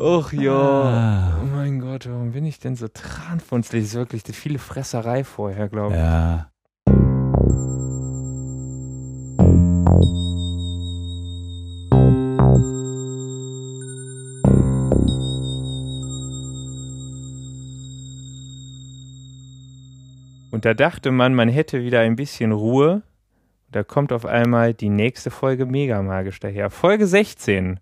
Och ja, Ah. oh mein Gott, warum bin ich denn so tranfunzlig? Das ist wirklich die viele Fresserei vorher, glaube ich. Ja. Und da dachte man, man hätte wieder ein bisschen Ruhe. Da kommt auf einmal die nächste Folge mega magisch daher. Folge 16.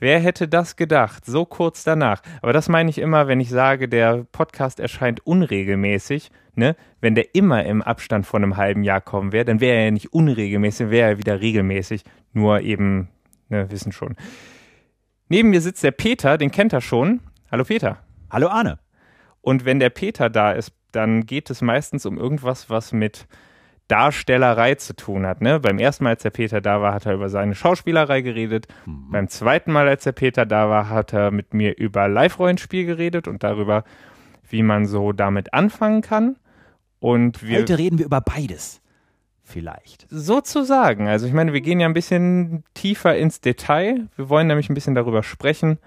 Wer hätte das gedacht? So kurz danach. Aber das meine ich immer, wenn ich sage, der Podcast erscheint unregelmäßig. Ne? Wenn der immer im Abstand von einem halben Jahr kommen wäre, dann wäre er ja nicht unregelmäßig, wäre er wieder regelmäßig. Nur eben, ne, wissen schon. Neben mir sitzt der Peter, den kennt er schon. Hallo Peter. Hallo Arne. Und wenn der Peter da ist, dann geht es meistens um irgendwas, was mit Darstellerei zu tun hat. Ne? Beim ersten Mal, als der Peter da war, hat er über seine Schauspielerei geredet. Beim zweiten Mal, als der Peter da war, hat er mit mir über Live-Rollenspiel geredet und darüber, wie man so damit anfangen kann. Und wir Heute reden wir über beides. Vielleicht. sozusagen, also ich meine, wir gehen ja ein bisschen tiefer ins Detail. Wir wollen nämlich ein bisschen darüber sprechen,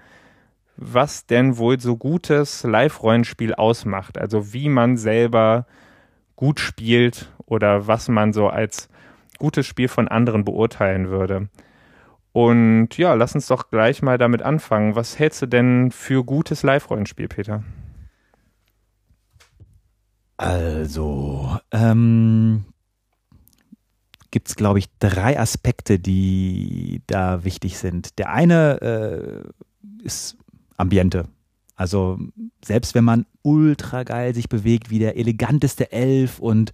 was denn wohl so gutes Live-Rollenspiel ausmacht. Also wie man selber gut spielt oder was man so als gutes Spiel von anderen beurteilen würde. Und ja, lass uns doch gleich mal damit anfangen. Was hältst du denn für gutes Live-Rollenspiel, Peter? Also, ähm, gibt es, glaube ich, drei Aspekte, die da wichtig sind. Der eine äh, ist Ambiente. Also, selbst wenn man ultra geil sich bewegt, wie der eleganteste Elf und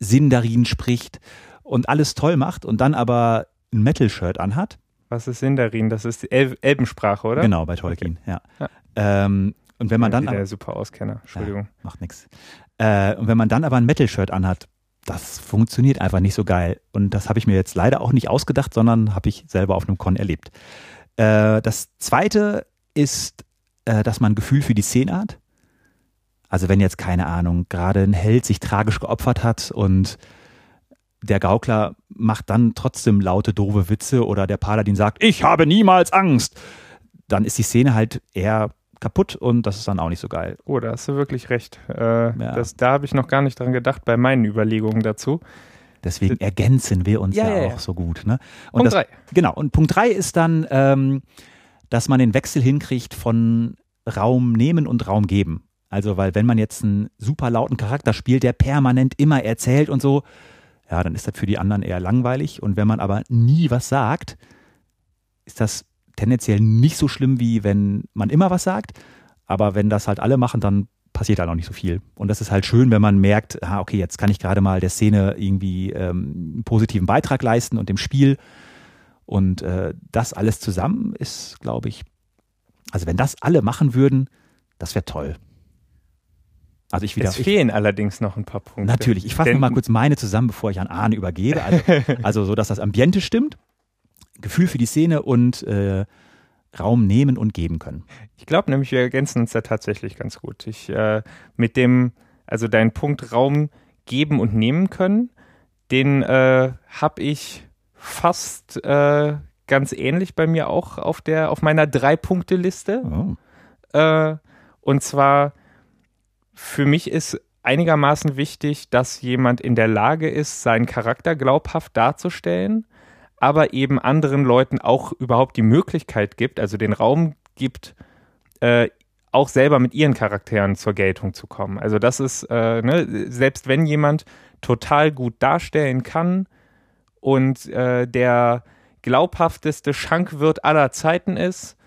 Sindarin spricht und alles toll macht und dann aber ein Metal-Shirt anhat, Was ist Sindarin? Das ist El Elbensprache, oder? genau, bei Tolkien, ja. Ja. Ähm, und wenn man dann der super Auskenner, Entschuldigung. macht nichts. Äh, und wenn man dann aber ein Metal-Shirt anhat, das funktioniert einfach nicht so geil. Und das habe ich mir jetzt leider auch nicht ausgedacht, sondern habe ich selber auf einem Con erlebt. Äh, das zweite ist, äh, dass man ein Gefühl für die Szene hat. Also wenn jetzt, keine Ahnung, gerade ein Held sich tragisch geopfert hat und der Gaukler macht dann trotzdem laute, doofe Witze oder der Paladin sagt, ich habe niemals Angst, dann ist die Szene halt eher kaputt und das ist dann auch nicht so geil. Oh, da hast du wirklich recht. Äh, das, da habe ich noch gar nicht dran gedacht bei meinen Überlegungen dazu. Deswegen ergänzen wir uns Ja, ja, ja, auch ja. so gut. Ne? Und Punkt das, drei. Genau. Und Punkt drei ist dann, ähm, dass man den Wechsel hinkriegt von Raum nehmen und Raum geben. Also, weil wenn man jetzt einen super lauten Charakter spielt, der permanent immer erzählt und so, ja, dann ist das für die anderen eher langweilig. Und wenn man aber nie was sagt, ist das tendenziell nicht so schlimm, wie wenn man immer was sagt. Aber wenn das halt alle machen, dann passiert halt auch nicht so viel. Und das ist halt schön, wenn man merkt, ah, okay, jetzt kann ich gerade mal der Szene irgendwie ähm, einen positiven Beitrag leisten und dem Spiel. Und äh, das alles zusammen ist, glaube ich, also wenn das alle machen würden, das wäre toll. Also ich wieder. Es ich, fehlen allerdings noch ein paar Punkte. Natürlich. Ich fasse mal kurz meine zusammen, bevor ich an Arne übergebe. Also, also so, dass das Ambiente stimmt, Gefühl für die Szene und äh, Raum nehmen und geben können. Ich glaube nämlich, wir ergänzen uns da tatsächlich ganz gut. Ich äh, mit dem, also deinen Punkt Raum geben und nehmen können, den äh, habe ich fast äh, ganz ähnlich bei mir auch auf der auf meiner drei Punkte Liste. Oh. Äh, und zwar für mich ist einigermaßen wichtig, dass jemand in der Lage ist, seinen Charakter glaubhaft darzustellen, aber eben anderen Leuten auch überhaupt die Möglichkeit gibt, also den Raum gibt, äh, auch selber mit ihren Charakteren zur Geltung zu kommen. Also das ist, äh, ne, selbst wenn jemand total gut darstellen kann und äh, der glaubhafteste Schankwirt aller Zeiten ist,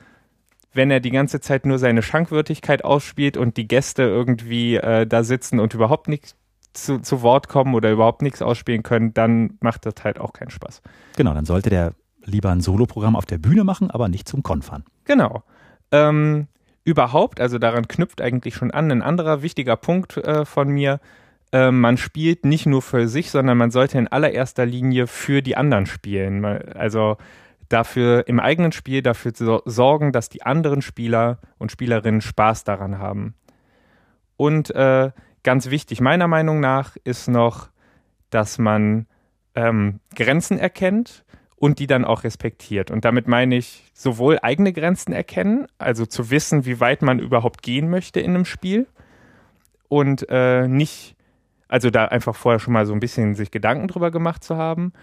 wenn er die ganze Zeit nur seine Schankwürdigkeit ausspielt und die Gäste irgendwie äh, da sitzen und überhaupt nichts zu, zu Wort kommen oder überhaupt nichts ausspielen können, dann macht das halt auch keinen Spaß. Genau, dann sollte der lieber ein Soloprogramm auf der Bühne machen, aber nicht zum Con fahren. Genau. Ähm, überhaupt, also daran knüpft eigentlich schon an, ein anderer wichtiger Punkt äh, von mir, äh, man spielt nicht nur für sich, sondern man sollte in allererster Linie für die anderen spielen. Also dafür im eigenen Spiel dafür zu sorgen, dass die anderen Spieler und Spielerinnen Spaß daran haben. Und äh, ganz wichtig meiner Meinung nach ist noch, dass man ähm, Grenzen erkennt und die dann auch respektiert. Und damit meine ich sowohl eigene Grenzen erkennen, also zu wissen, wie weit man überhaupt gehen möchte in einem Spiel und äh, nicht, also da einfach vorher schon mal so ein bisschen sich Gedanken drüber gemacht zu haben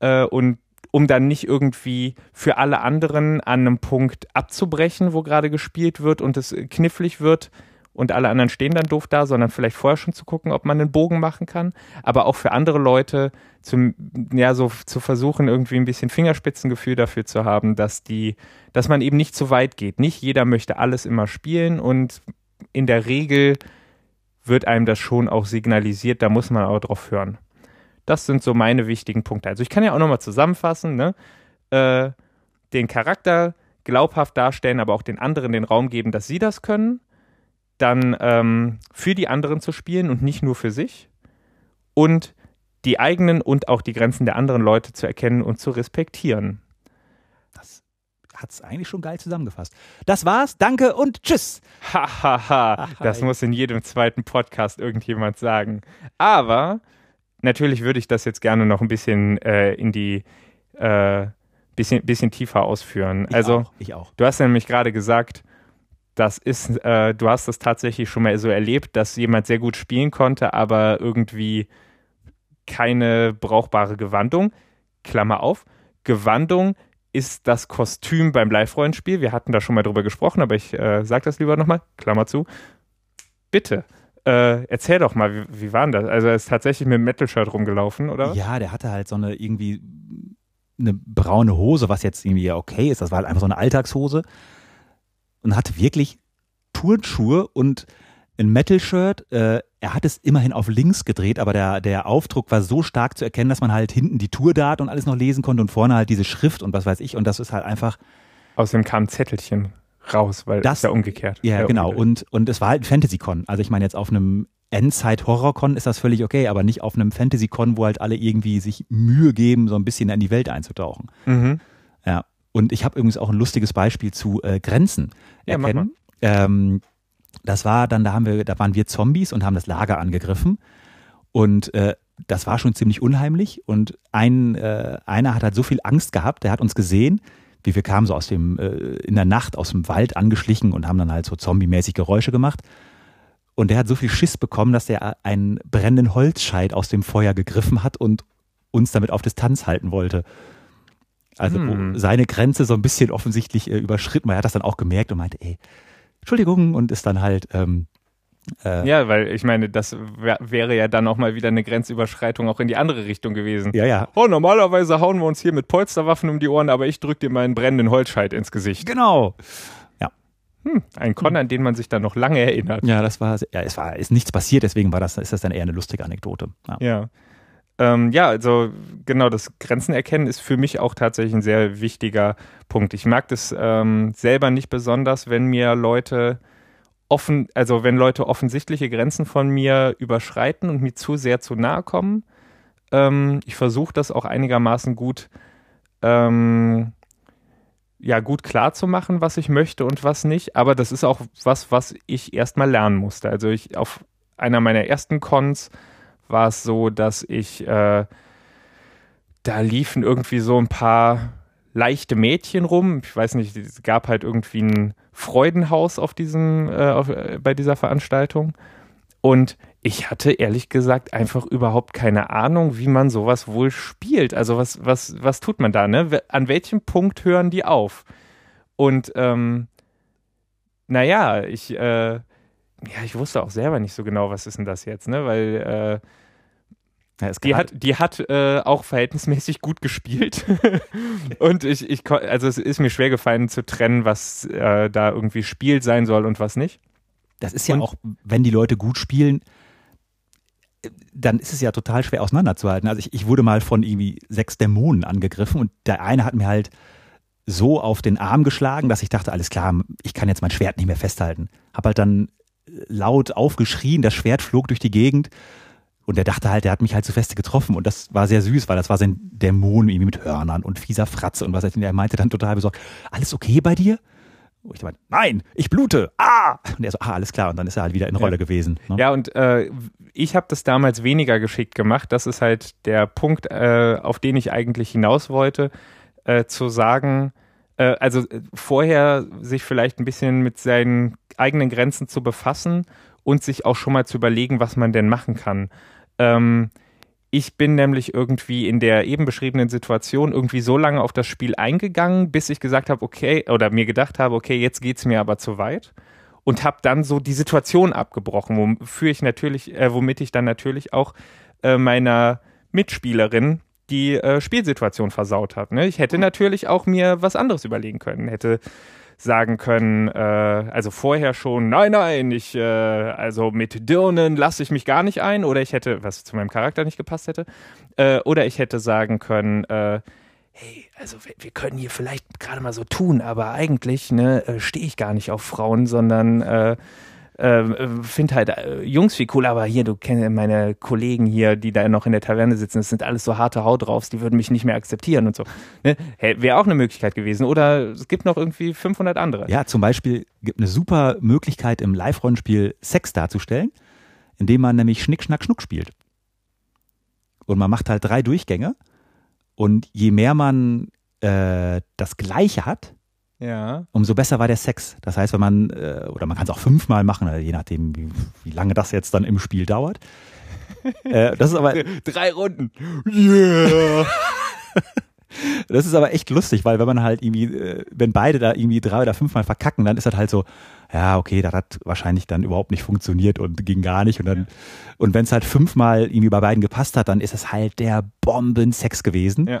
äh, und um dann nicht irgendwie für alle anderen an einem Punkt abzubrechen, wo gerade gespielt wird und es knifflig wird, und alle anderen stehen dann doof da, sondern vielleicht vorher schon zu gucken, ob man einen Bogen machen kann. Aber auch für andere Leute zum, ja, so zu versuchen, irgendwie ein bisschen Fingerspitzengefühl dafür zu haben, dass die, dass man eben nicht zu weit geht. Nicht jeder möchte alles immer spielen und in der Regel wird einem das schon auch signalisiert, da muss man auch drauf hören. Das sind so meine wichtigen Punkte. Also ich kann ja auch nochmal zusammenfassen, ne? Äh, den Charakter glaubhaft darstellen, aber auch den anderen den Raum geben, dass sie das können dann ähm, für die anderen zu spielen und nicht nur für sich und die eigenen und auch die Grenzen der anderen Leute zu erkennen und zu respektieren. Hat es eigentlich schon geil zusammengefasst. Das war's, danke und tschüss. Hahaha, ha, ha. das muss in jedem zweiten Podcast irgendjemand sagen. Aber natürlich würde ich das jetzt gerne noch ein bisschen äh, in die äh, bisschen, bisschen tiefer ausführen. Ich also, auch, ich auch. Du hast nämlich gerade gesagt, das ist, äh, du hast das tatsächlich schon mal so erlebt, dass jemand sehr gut spielen konnte, aber irgendwie keine brauchbare Gewandung. Klammer auf. Gewandung ist das Kostüm beim Live-Rollenspiel. Wir hatten da schon mal drüber gesprochen, aber ich äh, sage das lieber nochmal. Klammer zu. Bitte. Äh, erzähl doch mal, wie, wie war das? Also er ist tatsächlich mit einem Metal-Shirt rumgelaufen, oder? Ja, der hatte halt so eine irgendwie eine braune Hose, was jetzt irgendwie okay ist. Das war halt einfach so eine Alltagshose und hatte wirklich Turnschuhe und ein Metal-Shirt. Äh, er hat es immerhin auf links gedreht, aber der, der Aufdruck war so stark zu erkennen, dass man halt hinten die Tourdaten und alles noch lesen konnte und vorne halt diese Schrift und was weiß ich. Und das ist halt einfach. Außerdem kam ein Zettelchen raus, weil das ist ja umgekehrt. Ja, ja genau. Und, und es war halt ein Fantasy-Con. Also ich meine, jetzt auf einem Endzeit-Horror-Con ist das völlig okay, aber nicht auf einem Fantasy-Con, wo halt alle irgendwie sich Mühe geben, so ein bisschen in die Welt einzutauchen. Mhm. Ja. Und ich habe übrigens auch ein lustiges Beispiel zu äh, Grenzen erkennen. Ja, ähm, das war dann, da haben wir, da waren wir Zombies und haben das Lager angegriffen. Und äh, das war schon ziemlich unheimlich. Und ein, äh, einer hat halt so viel Angst gehabt, der hat uns gesehen, wie wir kamen so aus dem, äh, in der Nacht aus dem Wald angeschlichen und haben dann halt so zombie-mäßig Geräusche gemacht. Und der hat so viel Schiss bekommen, dass er einen brennenden Holzscheit aus dem Feuer gegriffen hat und uns damit auf Distanz halten wollte. Also hm. seine Grenze so ein bisschen offensichtlich äh, überschritten. Er hat das dann auch gemerkt und meinte, ey, Entschuldigung, und ist dann halt. Ähm, äh, ja, weil ich meine, das wär, wäre ja dann auch mal wieder eine Grenzüberschreitung auch in die andere Richtung gewesen. Ja, ja. Oh, normalerweise hauen wir uns hier mit Polsterwaffen um die Ohren, aber ich drück dir meinen brennenden Holzscheit ins Gesicht. Genau. Ja. Hm, ein Con, an den man sich dann noch lange erinnert. Ja, das war, ja, es war, ist nichts passiert, deswegen war das, ist das dann eher eine lustige Anekdote. Ja. ja. Ähm, ja, also genau, das Grenzen erkennen ist für mich auch tatsächlich ein sehr wichtiger Punkt. Ich mag das ähm, selber nicht besonders, wenn mir Leute offen, also wenn Leute offensichtliche Grenzen von mir überschreiten und mir zu sehr zu nahe kommen. Ähm, ich versuche das auch einigermaßen gut, ähm, ja, gut klar zu machen, was ich möchte und was nicht. Aber das ist auch was, was ich erstmal lernen musste. Also ich auf einer meiner ersten Cons war es so, dass ich, äh, da liefen irgendwie so ein paar leichte Mädchen rum. Ich weiß nicht, es gab halt irgendwie ein Freudenhaus auf diesem, äh, auf, äh, bei dieser Veranstaltung. Und ich hatte ehrlich gesagt einfach überhaupt keine Ahnung, wie man sowas wohl spielt. Also was, was, was tut man da, ne? An welchem Punkt hören die auf? Und ähm, naja, ich, äh, ja, ich wusste auch selber nicht so genau, was ist denn das jetzt, ne? Weil äh, ja, die hat, die hat äh, auch verhältnismäßig gut gespielt. und ich, ich, also es ist mir schwer gefallen zu trennen, was äh, da irgendwie Spiel sein soll und was nicht. Das ist ja und, auch, wenn die Leute gut spielen, dann ist es ja total schwer auseinanderzuhalten. Also ich, ich wurde mal von irgendwie sechs Dämonen angegriffen und der eine hat mir halt so auf den Arm geschlagen, dass ich dachte, alles klar, ich kann jetzt mein Schwert nicht mehr festhalten. Hab halt dann laut aufgeschrien, das Schwert flog durch die Gegend und er dachte halt, er hat mich halt zu feste getroffen und das war sehr süß, weil das war sein Dämon irgendwie mit Hörnern und fieser Fratze und was er meinte dann total besorgt, alles okay bei dir? Und ich meinte, nein, ich blute, ah! Und er so, ah, alles klar. Und dann ist er halt wieder in Rolle ja. gewesen. Ne? Ja, und äh, ich habe das damals weniger geschickt gemacht. Das ist halt der Punkt, äh, auf den ich eigentlich hinaus wollte. äh, zu sagen, äh, also äh, vorher sich vielleicht ein bisschen mit seinen eigenen Grenzen zu befassen und sich auch schon mal zu überlegen, was man denn machen kann. Ähm, ich bin nämlich irgendwie in der eben beschriebenen Situation irgendwie so lange auf das Spiel eingegangen, bis ich gesagt habe, okay, oder mir gedacht habe, okay, jetzt geht es mir aber zu weit. Und habe dann so die Situation abgebrochen, wofür ich natürlich, äh, womit ich dann natürlich auch äh, meiner Mitspielerin die äh, Spielsituation versaut hat. Ne? Ich hätte natürlich auch mir was anderes überlegen können, hätte sagen können, äh, also vorher schon, nein, nein, ich, äh, also mit Dirnen lasse ich mich gar nicht ein, oder ich hätte, was zu meinem Charakter nicht gepasst hätte, äh, oder ich hätte sagen können, äh, hey, also wir, wir, können hier vielleicht gerade mal so tun, aber eigentlich ne, äh, stehe ich gar nicht auf Frauen, sondern äh, äh, finde halt äh, Jungs viel cool, aber hier, du kennst meine Kollegen hier, die da noch in der Taverne sitzen, das sind alles so harte Haut draufs, die würden mich nicht mehr akzeptieren und so. Ne? Wäre auch eine Möglichkeit gewesen. Oder es gibt noch irgendwie 500 andere. Ja, zum Beispiel gibt eine super Möglichkeit im Live-Rollenspiel Sex darzustellen, indem man nämlich Schnick, Schnack, Schnuck spielt. Und man macht halt drei Durchgänge. Und je mehr man äh, das Gleiche hat, ja. umso besser war der Sex. Das heißt, wenn man, äh, oder man kann es auch fünfmal machen, je nachdem, wie, wie, lange das jetzt dann im Spiel dauert. äh, das ist aber. Drei Runden. Yeah! Das ist aber echt lustig, weil wenn man halt irgendwie, äh, wenn beide da irgendwie drei oder fünfmal verkacken, dann ist das halt so, ja, okay, das hat wahrscheinlich dann überhaupt nicht funktioniert und ging gar nicht. Und dann, ja. und wenn es halt fünfmal irgendwie bei beiden gepasst hat, dann ist es halt der Bombensex gewesen. Ja.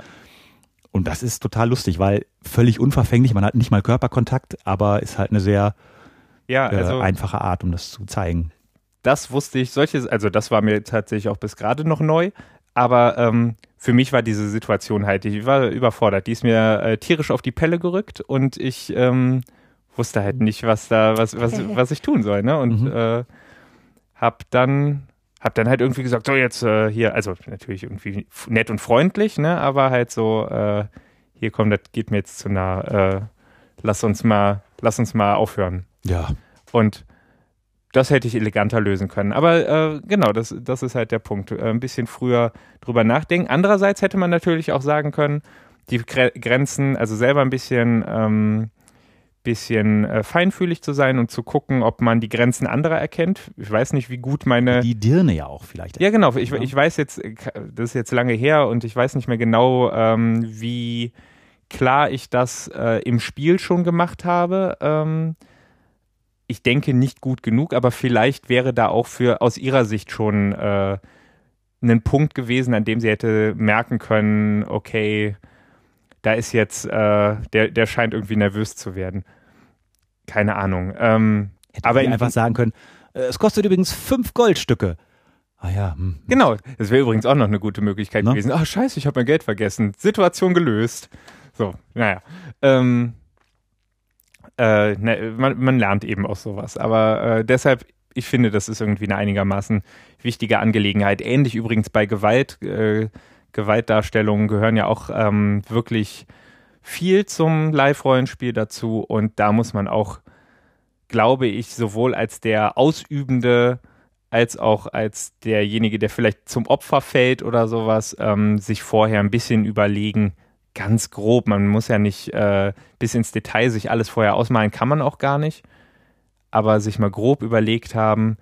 Und das ist total lustig, weil völlig unverfänglich, man hat nicht mal Körperkontakt, aber ist halt eine sehr ja, äh, also, äh, einfache Art, um das zu zeigen. Das wusste ich, solches, also das war mir tatsächlich auch bis gerade noch neu, aber ähm, für mich war diese Situation halt, ich war überfordert. Die ist mir äh, tierisch auf die Pelle gerückt und ich ähm, wusste halt nicht, was da, was, was, was ich tun soll, ne? Und mhm. äh, hab dann hab dann halt irgendwie gesagt, so jetzt äh, hier, also natürlich irgendwie nett und freundlich, ne, aber halt so, äh, hier komm, das geht mir jetzt zu nah, äh, lass uns mal, lass uns mal aufhören. Ja. Und das hätte ich eleganter lösen können. Aber äh, genau, das, das ist halt der Punkt. Äh, ein bisschen früher drüber nachdenken. Andererseits hätte man natürlich auch sagen können, die Grenzen, also selber ein bisschen ähm, bisschen äh, feinfühlig zu sein und zu gucken, ob man die Grenzen anderer erkennt. Ich weiß nicht, wie gut meine. Die Dirne ja auch vielleicht. Ja, genau. Ich, ich weiß jetzt, das ist jetzt lange her und ich weiß nicht mehr genau, ähm, wie klar ich das äh, im Spiel schon gemacht habe. Ähm, ich denke nicht gut genug, aber vielleicht wäre da auch für aus ihrer Sicht schon äh, ein Punkt gewesen, an dem sie hätte merken können, okay, da ist jetzt, äh, der, der scheint irgendwie nervös zu werden. Keine Ahnung. Ähm, Hätte aber einfach sagen können, äh, es kostet übrigens fünf Goldstücke. Ah ja. Hm. hm. Genau, das wäre übrigens auch noch eine gute Möglichkeit Na? gewesen. Ach scheiße, ich habe mein Geld vergessen. Situation gelöst. So, naja. Ähm, äh, ne, man, man, lernt eben auch sowas. Aber äh, deshalb, ich finde, das ist irgendwie eine einigermaßen wichtige Angelegenheit. Ähnlich übrigens bei Gewalt. Äh, Gewaltdarstellungen gehören ja auch ähm, wirklich viel zum Live-Rollenspiel dazu. Und da muss man auch, glaube ich, sowohl als der Ausübende als auch als derjenige, der vielleicht zum Opfer fällt oder sowas, ähm, sich vorher ein bisschen überlegen, ganz grob, man muss ja nicht äh, bis ins Detail sich alles vorher ausmalen, kann man auch gar nicht, aber sich mal grob überlegt haben,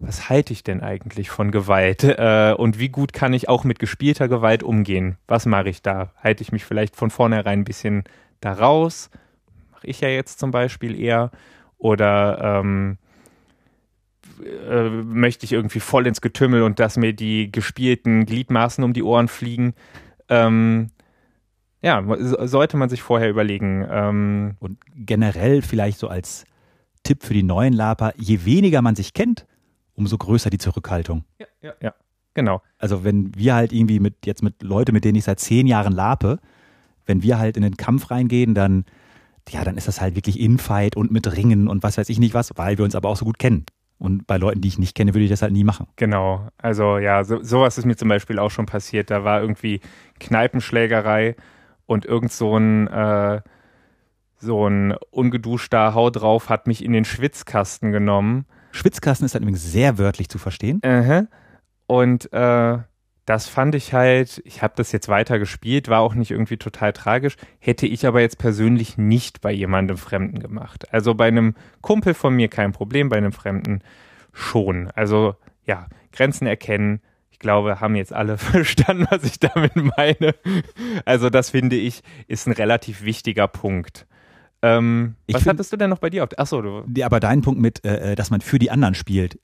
was halte ich denn eigentlich von Gewalt äh, und wie gut kann ich auch mit gespielter Gewalt umgehen? Was mache ich da? Halte ich mich vielleicht von vornherein ein bisschen da raus? Mache ich ja jetzt zum Beispiel eher. Oder ähm, äh, möchte ich irgendwie voll ins Getümmel und dass mir die gespielten Gliedmaßen um die Ohren fliegen? Ähm, ja, sollte man sich vorher überlegen. Ähm, und generell vielleicht so als Tipp für die neuen Laper, je weniger man sich kennt, umso größer die Zurückhaltung. Ja, ja, ja. Genau. Also wenn wir halt irgendwie mit jetzt mit Leuten, mit denen ich seit zehn Jahren lape, wenn wir halt in den Kampf reingehen, dann ja, dann ist das halt wirklich Infight und mit Ringen und was weiß ich nicht was, weil wir uns aber auch so gut kennen. Und bei Leuten, die ich nicht kenne, würde ich das halt nie machen. Genau. Also ja, so, sowas ist mir zum Beispiel auch schon passiert. Da war irgendwie Kneipenschlägerei und irgend so ein äh, so ein ungeduschter Hau drauf hat mich in den Schwitzkasten genommen Schwitzkasten ist dann übrigens sehr wörtlich zu verstehen. Uh -huh. Und äh, das fand ich halt, ich habe das jetzt weiter gespielt, war auch nicht irgendwie total tragisch, hätte ich aber jetzt persönlich nicht bei jemandem Fremden gemacht. Also bei einem Kumpel von mir kein Problem, bei einem Fremden schon. Also ja, Grenzen erkennen. Ich glaube, haben jetzt alle verstanden, was ich damit meine. Also das finde ich, ist ein relativ wichtiger Punkt. Ähm, was find, hattest du denn noch bei dir? Auf, achso, du. Ja, aber dein Punkt mit, äh, äh, dass man für die anderen spielt,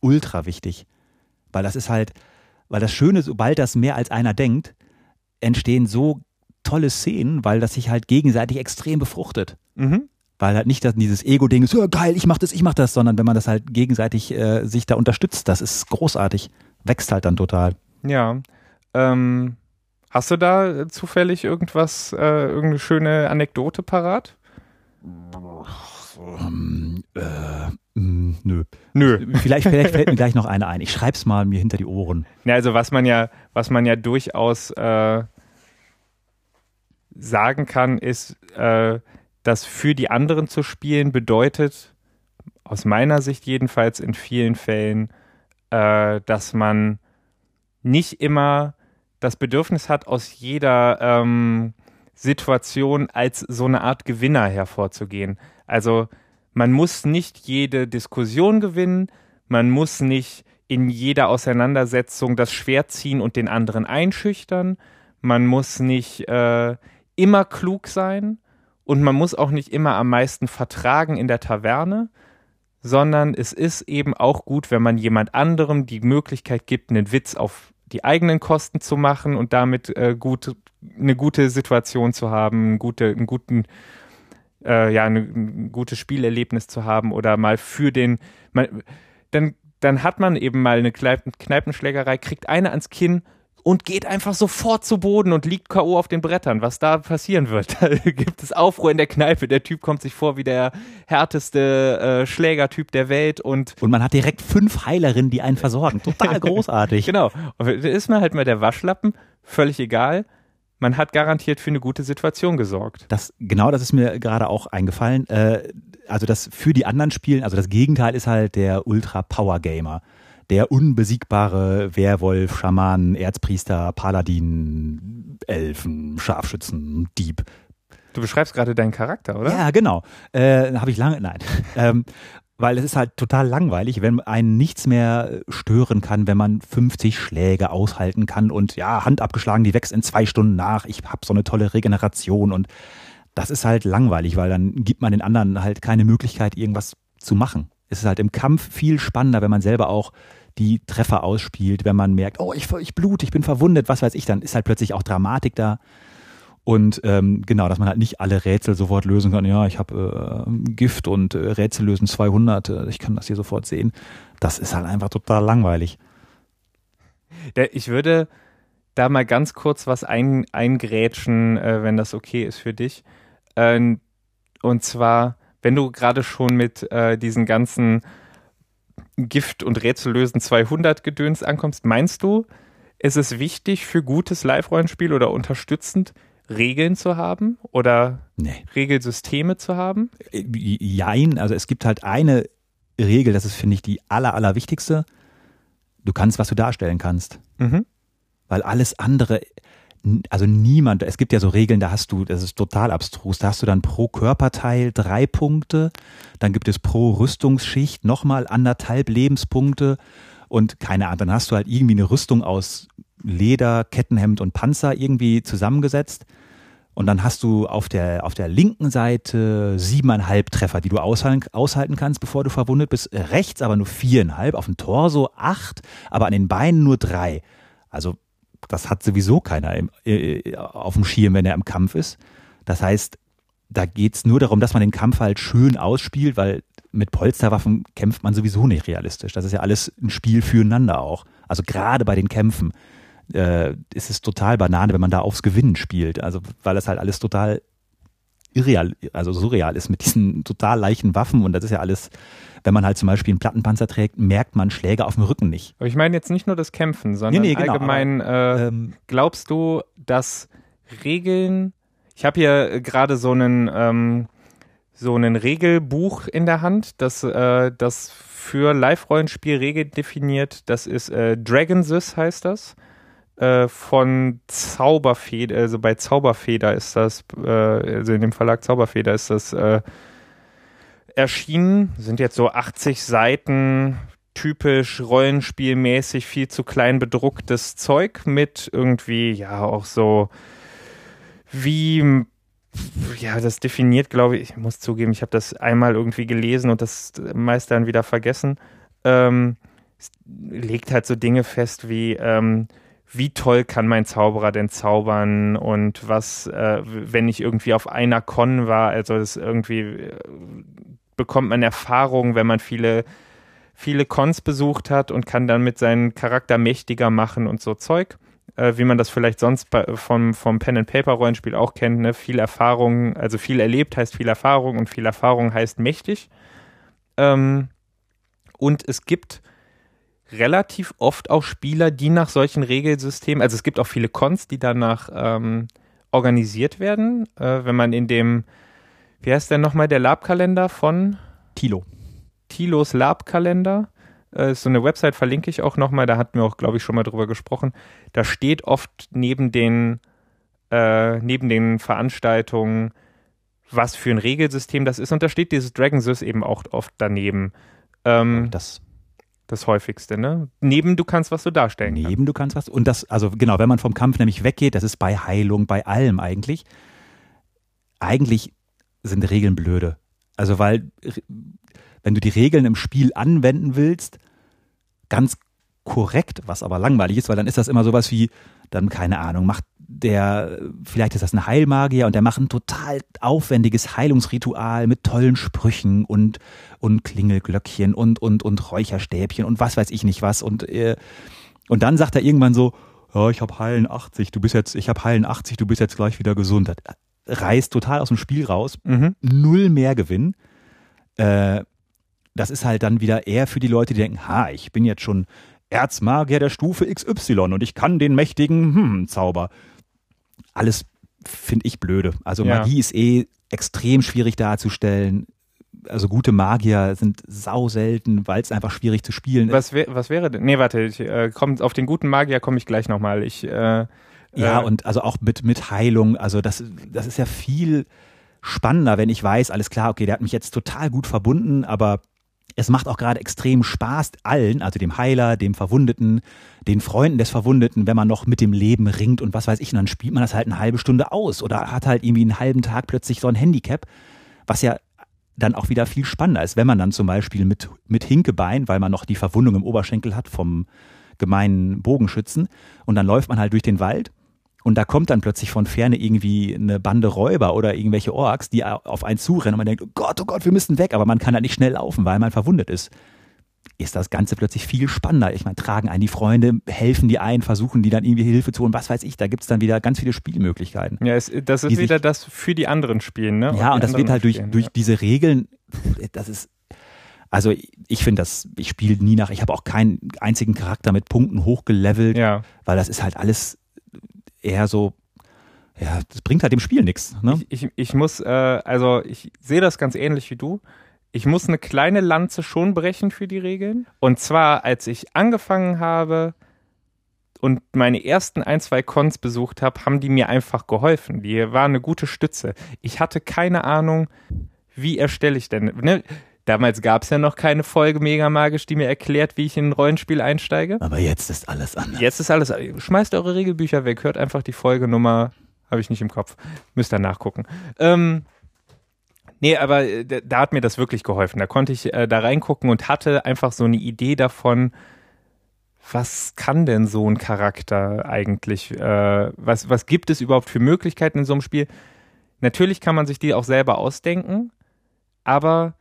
ultra wichtig. Weil das ist halt, weil das Schöne, sobald das mehr als einer denkt, entstehen so tolle Szenen, weil das sich halt gegenseitig extrem befruchtet. Mhm. Weil halt nicht dass dieses Ego-Ding ist, oh, geil, ich mach das, ich mach das, sondern wenn man das halt gegenseitig äh, sich da unterstützt, das ist großartig. Wächst halt dann total. Ja. Ähm, hast du da zufällig irgendwas, äh, irgendeine schöne Anekdote parat? Ähm, äh, nö. Nö. Vielleicht, vielleicht fällt mir gleich noch eine ein. Ich schreib's mal mir hinter die Ohren. Ja, also was man ja, was man ja durchaus äh, sagen kann, ist, äh, dass für die anderen zu spielen bedeutet, aus meiner Sicht jedenfalls in vielen Fällen, äh, dass man nicht immer das Bedürfnis hat, aus jeder ähm, Situation als so eine Art Gewinner hervorzugehen. Also man muss nicht jede Diskussion gewinnen, man muss nicht in jeder Auseinandersetzung das Schwert ziehen und den anderen einschüchtern, man muss nicht äh, immer klug sein und man muss auch nicht immer am meisten vertragen in der Taverne, sondern es ist eben auch gut, wenn man jemand anderem die Möglichkeit gibt, einen Witz auf die eigenen Kosten zu machen und damit äh, gut, eine gute Situation zu haben, gute, einen guten äh, ja, eine, ein gutes Spielerlebnis zu haben oder mal für den, man, dann, dann hat man eben mal eine Kneipen, Kneipenschlägerei, kriegt eine ans Kinn und geht einfach sofort zu Boden und liegt K.O. auf den Brettern. Was da passieren wird, da gibt es Aufruhr in der Kneipe. Der Typ kommt sich vor wie der härteste äh, Schlägertyp der Welt und. Und man hat direkt fünf Heilerinnen, die einen versorgen. Total großartig. genau. Und da ist man halt mal der Waschlappen, völlig egal man hat garantiert für eine gute Situation gesorgt. Das, genau, das ist mir gerade auch eingefallen. Äh, also das für die anderen Spielen, also das Gegenteil ist halt der Ultra-Power-Gamer. Der unbesiegbare Werwolf, Schaman, Erzpriester, Paladin, Elfen, Scharfschützen, Dieb. Du beschreibst gerade deinen Charakter, oder? Ja, genau. Äh, Habe ich lange, nein. ähm, weil es ist halt total langweilig, wenn einen nichts mehr stören kann, wenn man 50 Schläge aushalten kann und ja, Hand abgeschlagen, die wächst in zwei Stunden nach. Ich habe so eine tolle Regeneration und das ist halt langweilig, weil dann gibt man den anderen halt keine Möglichkeit, irgendwas zu machen. Es ist halt im Kampf viel spannender, wenn man selber auch die Treffer ausspielt, wenn man merkt, oh, ich, ich blute, ich bin verwundet, was weiß ich, dann ist halt plötzlich auch Dramatik da. Und ähm, genau, dass man halt nicht alle Rätsel sofort lösen kann. Ja, ich habe äh, Gift und äh, Rätsel lösen 200. Äh, ich kann das hier sofort sehen. Das ist halt einfach total langweilig. Ich würde da mal ganz kurz was ein, eingrätschen, äh, wenn das okay ist für dich. Ähm, und zwar, wenn du gerade schon mit äh, diesen ganzen Gift- und Rätsellösen 200 Gedöns ankommst, meinst du, ist es wichtig für gutes Live-Rollenspiel oder unterstützend, Regeln zu haben oder nee. Regelsysteme zu haben? Äh, jein, also es gibt halt eine Regel, das ist, finde ich, die aller, allerwichtigste. Du kannst, was du darstellen kannst. Mhm. Weil alles andere, also niemand, es gibt ja so Regeln, da hast du, das ist total abstrus, da hast du dann pro Körperteil drei Punkte, dann gibt es pro Rüstungsschicht nochmal anderthalb Lebenspunkte und keine Ahnung, dann hast du halt irgendwie eine Rüstung aus Leder, Kettenhemd und Panzer irgendwie zusammengesetzt. Und dann hast du auf der, auf der linken Seite siebeneinhalb Treffer, die du aushalten, aushalten kannst, bevor du verwundet bist. Rechts aber nur viereinhalb, auf dem Torso acht, aber an den Beinen nur drei. Also das hat sowieso keiner im, äh, auf dem Schirm, wenn er im Kampf ist. Das heißt, da geht's nur darum, dass man den Kampf halt schön ausspielt, weil mit Polsterwaffen kämpft man sowieso nicht realistisch. Das ist ja alles ein Spiel füreinander auch. Also gerade bei den Kämpfen äh, ist es total Banane, wenn man da aufs Gewinnen spielt. Also weil das halt alles total irreal, also surreal ist mit diesen total leichten Waffen und das ist ja alles, wenn man halt zum Beispiel einen Plattenpanzer trägt, merkt man Schläge auf dem Rücken nicht. Aber ich meine jetzt nicht nur das Kämpfen, sondern nee, nee, genau, allgemein, aber, äh, ähm, glaubst du, dass Regeln, ich habe hier gerade so einen, ähm, so einen Regelbuch in der Hand, das, äh, das für Live-Rollenspiel Regeln definiert, das ist äh, Dragon Sys heißt das. Äh, von Zauberfeder, also bei Zauberfeder ist das, äh, also in dem Verlag Zauberfeder ist das äh, erschienen. Sind jetzt so 80 Seiten, typisch rollenspielmäßig viel zu klein bedrucktes Zeug mit irgendwie, ja, auch so wie ja, das definiert, glaube ich, ich muss zugeben, ich habe das einmal irgendwie gelesen und das meist dann wieder vergessen. Ähm, legt halt so Dinge fest wie, ähm, wie toll kann mein Zauberer denn zaubern und was, äh, wenn ich irgendwie auf einer Con war, also das irgendwie äh, bekommt man Erfahrung, wenn man viele, viele Cons besucht hat und kann dann mit seinem Charakter mächtiger machen und so Zeug. Äh, wie man das vielleicht sonst vom, vom Pen-and-Paper-Rollenspiel auch kennt, ne? viel Erfahrung, also viel erlebt heißt viel Erfahrung und viel Erfahrung heißt mächtig. Ähm, und es gibt relativ oft auch Spieler, die nach solchen Regelsystemen, also es gibt auch viele Cons, die danach ähm, organisiert werden. Äh, wenn man in dem, wie heißt der nochmal, der Lab-Kalender von Tilo. Tilos Lab-Kalender. Äh, ist so eine Website, verlinke ich auch nochmal, da hatten wir auch, glaube ich, schon mal drüber gesprochen. Da steht oft neben den, äh, neben den Veranstaltungen, was für ein Regelsystem das ist. Und da steht dieses Dragon Sys eben auch oft daneben. Ähm, das das häufigste, ne? Neben du kannst, was du darstellen Neben kannst. du kannst was. Und das, also genau, wenn man vom Kampf nämlich weggeht, das ist bei Heilung, bei allem eigentlich. Eigentlich sind Regeln blöde. Also, weil, wenn du die Regeln im Spiel anwenden willst, ganz korrekt, was aber langweilig ist, weil dann ist das immer sowas wie, dann keine Ahnung, macht der, vielleicht ist das ein Heilmagier und der macht ein total aufwendiges Heilungsritual mit tollen Sprüchen und, und Klingelglöckchen und, und, und Räucherstäbchen und was weiß ich nicht was und, äh, und dann sagt er irgendwann so, ja, ich habe Heilen 80, du bist jetzt, ich habe Heilen 80, du bist jetzt gleich wieder gesund. Das reißt total aus dem Spiel raus, mhm. null mehr Gewinn. Äh, das ist halt dann wieder eher für die Leute, die denken, ha, ich bin jetzt schon Erzmagier der Stufe XY und ich kann den mächtigen hm, Zauber. Alles finde ich blöde. Also ja. Magie ist eh extrem schwierig darzustellen. Also gute Magier sind sau selten, weil es einfach schwierig zu spielen was ist. was wäre denn? Nee, warte, ich, äh, komm, auf den guten Magier komme ich gleich nochmal. Ich, äh, ja, äh, und also auch mit, mit Heilung, also das, das ist ja viel spannender, wenn ich weiß, alles klar, okay, der hat mich jetzt total gut verbunden, aber es macht auch gerade extrem Spaß allen, also dem Heiler, dem Verwundeten, den Freunden des Verwundeten, wenn man noch mit dem Leben ringt und was weiß ich, und dann spielt man das halt eine halbe Stunde aus oder hat halt irgendwie einen halben Tag plötzlich so ein Handicap, was ja dann auch wieder viel spannender ist, wenn man dann zum Beispiel mit, mit Hinkebein, weil man noch die Verwundung im Oberschenkel hat vom gemeinen Bogenschützen. Und dann läuft man halt durch den Wald und da kommt dann plötzlich von Ferne irgendwie eine Bande Räuber oder irgendwelche Orks, die auf einen zurennen und man denkt, oh Gott, oh Gott, wir müssen weg, aber man kann da nicht schnell laufen, weil man verwundet ist. Ist das Ganze plötzlich viel spannender. Ich meine, tragen einen die Freunde, helfen die ein, versuchen die dann irgendwie Hilfe zu holen, was weiß ich, da gibt es dann wieder ganz viele Spielmöglichkeiten. Ja, es, das ist wieder das für die anderen spielen, ne? Ja, und, und das wird halt durch, spielen, durch ja. diese Regeln, das ist, also ich finde das, ich spiele nie nach, ich habe auch keinen einzigen Charakter mit Punkten hochgelevelt, ja. weil das ist halt alles eher so, ja, das bringt halt dem Spiel nichts. Ne? Ich, ich, ich muss, äh, also ich sehe das ganz ähnlich wie du. Ich muss eine kleine Lanze schon brechen für die Regeln. Und zwar, als ich angefangen habe und meine ersten ein, zwei Cons besucht habe, haben die mir einfach geholfen. Die waren eine gute Stütze. Ich hatte keine Ahnung, wie erstelle ich denn. Ne? Damals gab es ja noch keine Folge Mega Magisch, die mir erklärt, wie ich in ein Rollenspiel einsteige. Aber jetzt ist alles anders. Jetzt ist alles. Schmeißt eure Regelbücher weg, hört einfach die Folgenummer. Habe ich nicht im Kopf. Müsst ihr nachgucken. Ähm, nee, aber äh, da hat mir das wirklich geholfen. Da konnte ich äh, da reingucken und hatte einfach so eine Idee davon, was kann denn so ein Charakter eigentlich? Äh, was, was gibt es überhaupt für Möglichkeiten in so einem Spiel? Natürlich kann man sich die auch selber ausdenken, aber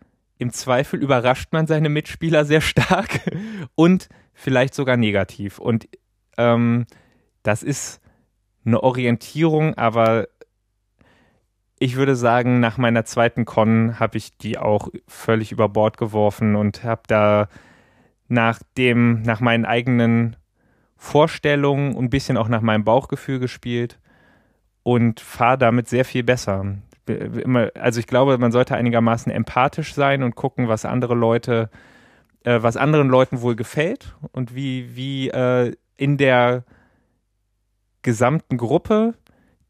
im Zweifel überrascht man seine Mitspieler sehr stark und vielleicht sogar negativ. Und ähm, das ist eine Orientierung, aber ich würde sagen, nach meiner zweiten Con habe ich die auch völlig über Bord geworfen und habe da nach dem, nach meinen eigenen Vorstellungen und ein bisschen auch nach meinem Bauchgefühl gespielt und fahre damit sehr viel besser immer, also ich glaube, man sollte einigermaßen empathisch sein und gucken, was andere Leute, äh, was anderen Leuten wohl gefällt und wie, wie äh, in der gesamten Gruppe,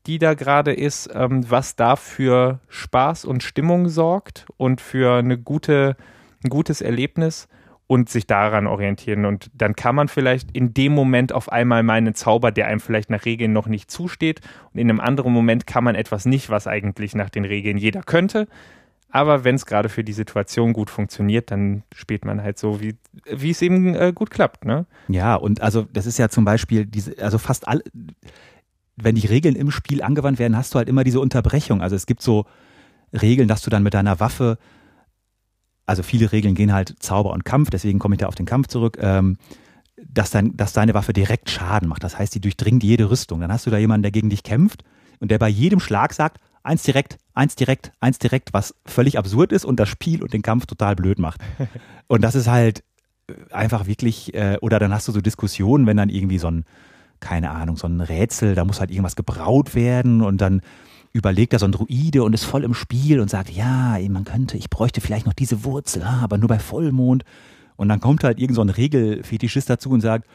die da gerade ist, ähm, was da für Spaß und Stimmung sorgt und für eine gute, ein gutes Erlebnis und sich daran orientieren. Und dann kann man vielleicht in dem Moment auf einmal meinen Zauber, der einem vielleicht nach Regeln noch nicht zusteht. Und in einem anderen Moment kann man etwas nicht, was eigentlich nach den Regeln jeder könnte. Aber wenn es gerade für die Situation gut funktioniert, dann spielt man halt so, wie, es eben äh, gut klappt. Ne? Ja, und also das ist ja zum Beispiel diese, also fast alle, wenn die Regeln im Spiel angewandt werden, hast du halt immer diese Unterbrechung. Also es gibt so Regeln, dass du dann mit deiner Waffe also viele Regeln gehen halt Zauber und Kampf, deswegen komme ich da auf den Kampf zurück, ähm, dass, dein, dass deine Waffe direkt Schaden macht. Das heißt, die durchdringt jede Rüstung. Dann hast du da jemanden, der gegen dich kämpft und der bei jedem Schlag sagt, eins direkt, eins direkt, eins direkt, was völlig absurd ist und das Spiel und den Kampf total blöd macht. Und das ist halt einfach wirklich, äh, oder dann hast du so Diskussionen, wenn dann irgendwie so ein, keine Ahnung, so ein Rätsel, da muss halt irgendwas gebraut werden und dann überlegt da so ein Druide und ist voll im Spiel und sagt, ja, man könnte, ich bräuchte vielleicht noch diese Wurzel, ah, aber nur bei Vollmond. Und dann kommt halt irgend so ein Regelfetischist dazu und sagt,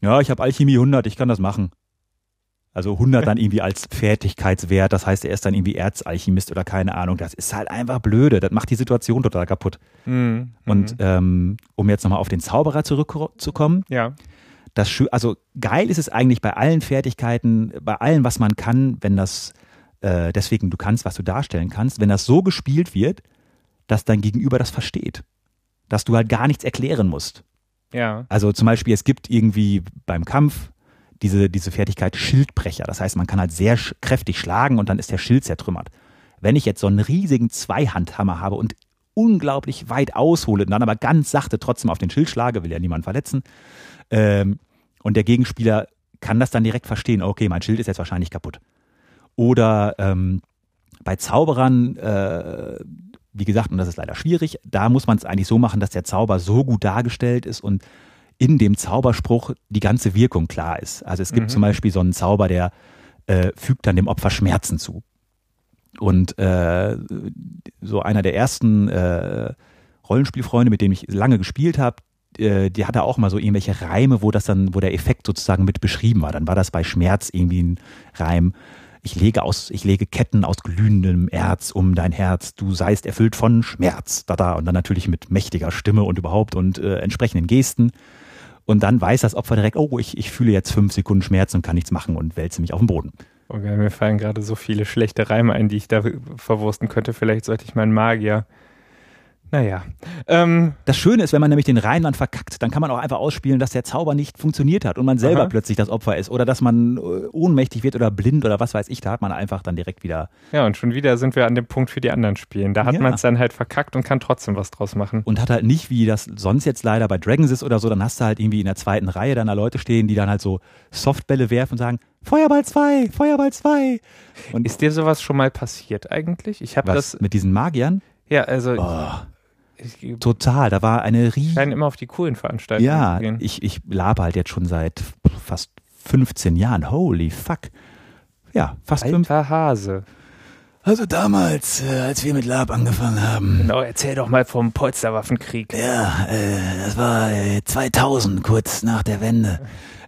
ja, ich habe Alchemie 100, ich kann das machen. Also 100 dann irgendwie als Fertigkeitswert, das heißt, er ist dann irgendwie Erzalchemist oder keine Ahnung. Das ist halt einfach blöde, das macht die Situation total kaputt. Mhm. Und ähm, um jetzt nochmal auf den Zauberer zurückzukommen. Ja. Das, also geil ist es eigentlich bei allen Fertigkeiten, bei allem, was man kann, wenn das äh, deswegen, du kannst, was du darstellen kannst, wenn das so gespielt wird, dass dein Gegenüber das versteht. Dass du halt gar nichts erklären musst. Ja. Also zum Beispiel, es gibt irgendwie beim Kampf diese, diese Fertigkeit Schildbrecher. Das heißt, man kann halt sehr sch kräftig schlagen und dann ist der Schild zertrümmert. Wenn ich jetzt so einen riesigen Zweihandhammer habe und unglaublich weit aushole und dann aber ganz sachte trotzdem auf den Schild schlage, will ja niemand verletzen, ähm, und der Gegenspieler kann das dann direkt verstehen, okay, mein Schild ist jetzt wahrscheinlich kaputt. Oder ähm, bei Zauberern, äh, wie gesagt, und das ist leider schwierig, da muss man es eigentlich so machen, dass der Zauber so gut dargestellt ist und in dem Zauberspruch die ganze Wirkung klar ist. Also es gibt mhm. zum Beispiel so einen Zauber, der äh, fügt dann dem Opfer Schmerzen zu. Und äh, so einer der ersten äh, Rollenspielfreunde, mit dem ich lange gespielt habe, äh, die hatte auch mal so irgendwelche Reime, wo das dann, wo der Effekt sozusagen mit beschrieben war. Dann war das bei Schmerz irgendwie ein Reim ich lege aus, ich lege Ketten aus glühendem Erz um dein Herz, du seist erfüllt von Schmerz, da da und dann natürlich mit mächtiger Stimme und überhaupt und äh, entsprechenden Gesten. Und dann weiß das Opfer direkt, oh, ich, ich fühle jetzt fünf Sekunden Schmerz und kann nichts machen und wälze mich auf den Boden. Okay, mir fallen gerade so viele schlechte Reime ein, die ich da verwursten könnte. Vielleicht sollte ich meinen Magier naja. Ähm, das Schöne ist, wenn man nämlich den Rheinland verkackt, dann kann man auch einfach ausspielen, dass der Zauber nicht funktioniert hat und man selber aha. plötzlich das Opfer ist oder dass man äh, ohnmächtig wird oder blind oder was weiß ich. Da hat man einfach dann direkt wieder. Ja, und schon wieder sind wir an dem Punkt für die anderen Spielen. Da hat ja. man es dann halt verkackt und kann trotzdem was draus machen. Und hat halt nicht, wie das sonst jetzt leider bei Dragons ist oder so, dann hast du halt irgendwie in der zweiten Reihe dann da Leute stehen, die dann halt so Softbälle werfen und sagen, Feuerball 2, Feuerball 2. Und ist dir sowas schon mal passiert eigentlich? Ich habe das mit diesen Magiern? Ja, also oh. Total, da war eine riesige. Scheinen immer auf die coolen Veranstaltungen ja, zu gehen. ich, ich labe halt jetzt schon seit fast 15 Jahren. Holy fuck. Ja, fast Alter fünf. Hase. Also damals, äh, als wir mit Lab angefangen haben. Genau, erzähl doch mal vom Polsterwaffenkrieg. Ja, äh, das war äh, 2000, kurz nach der Wende.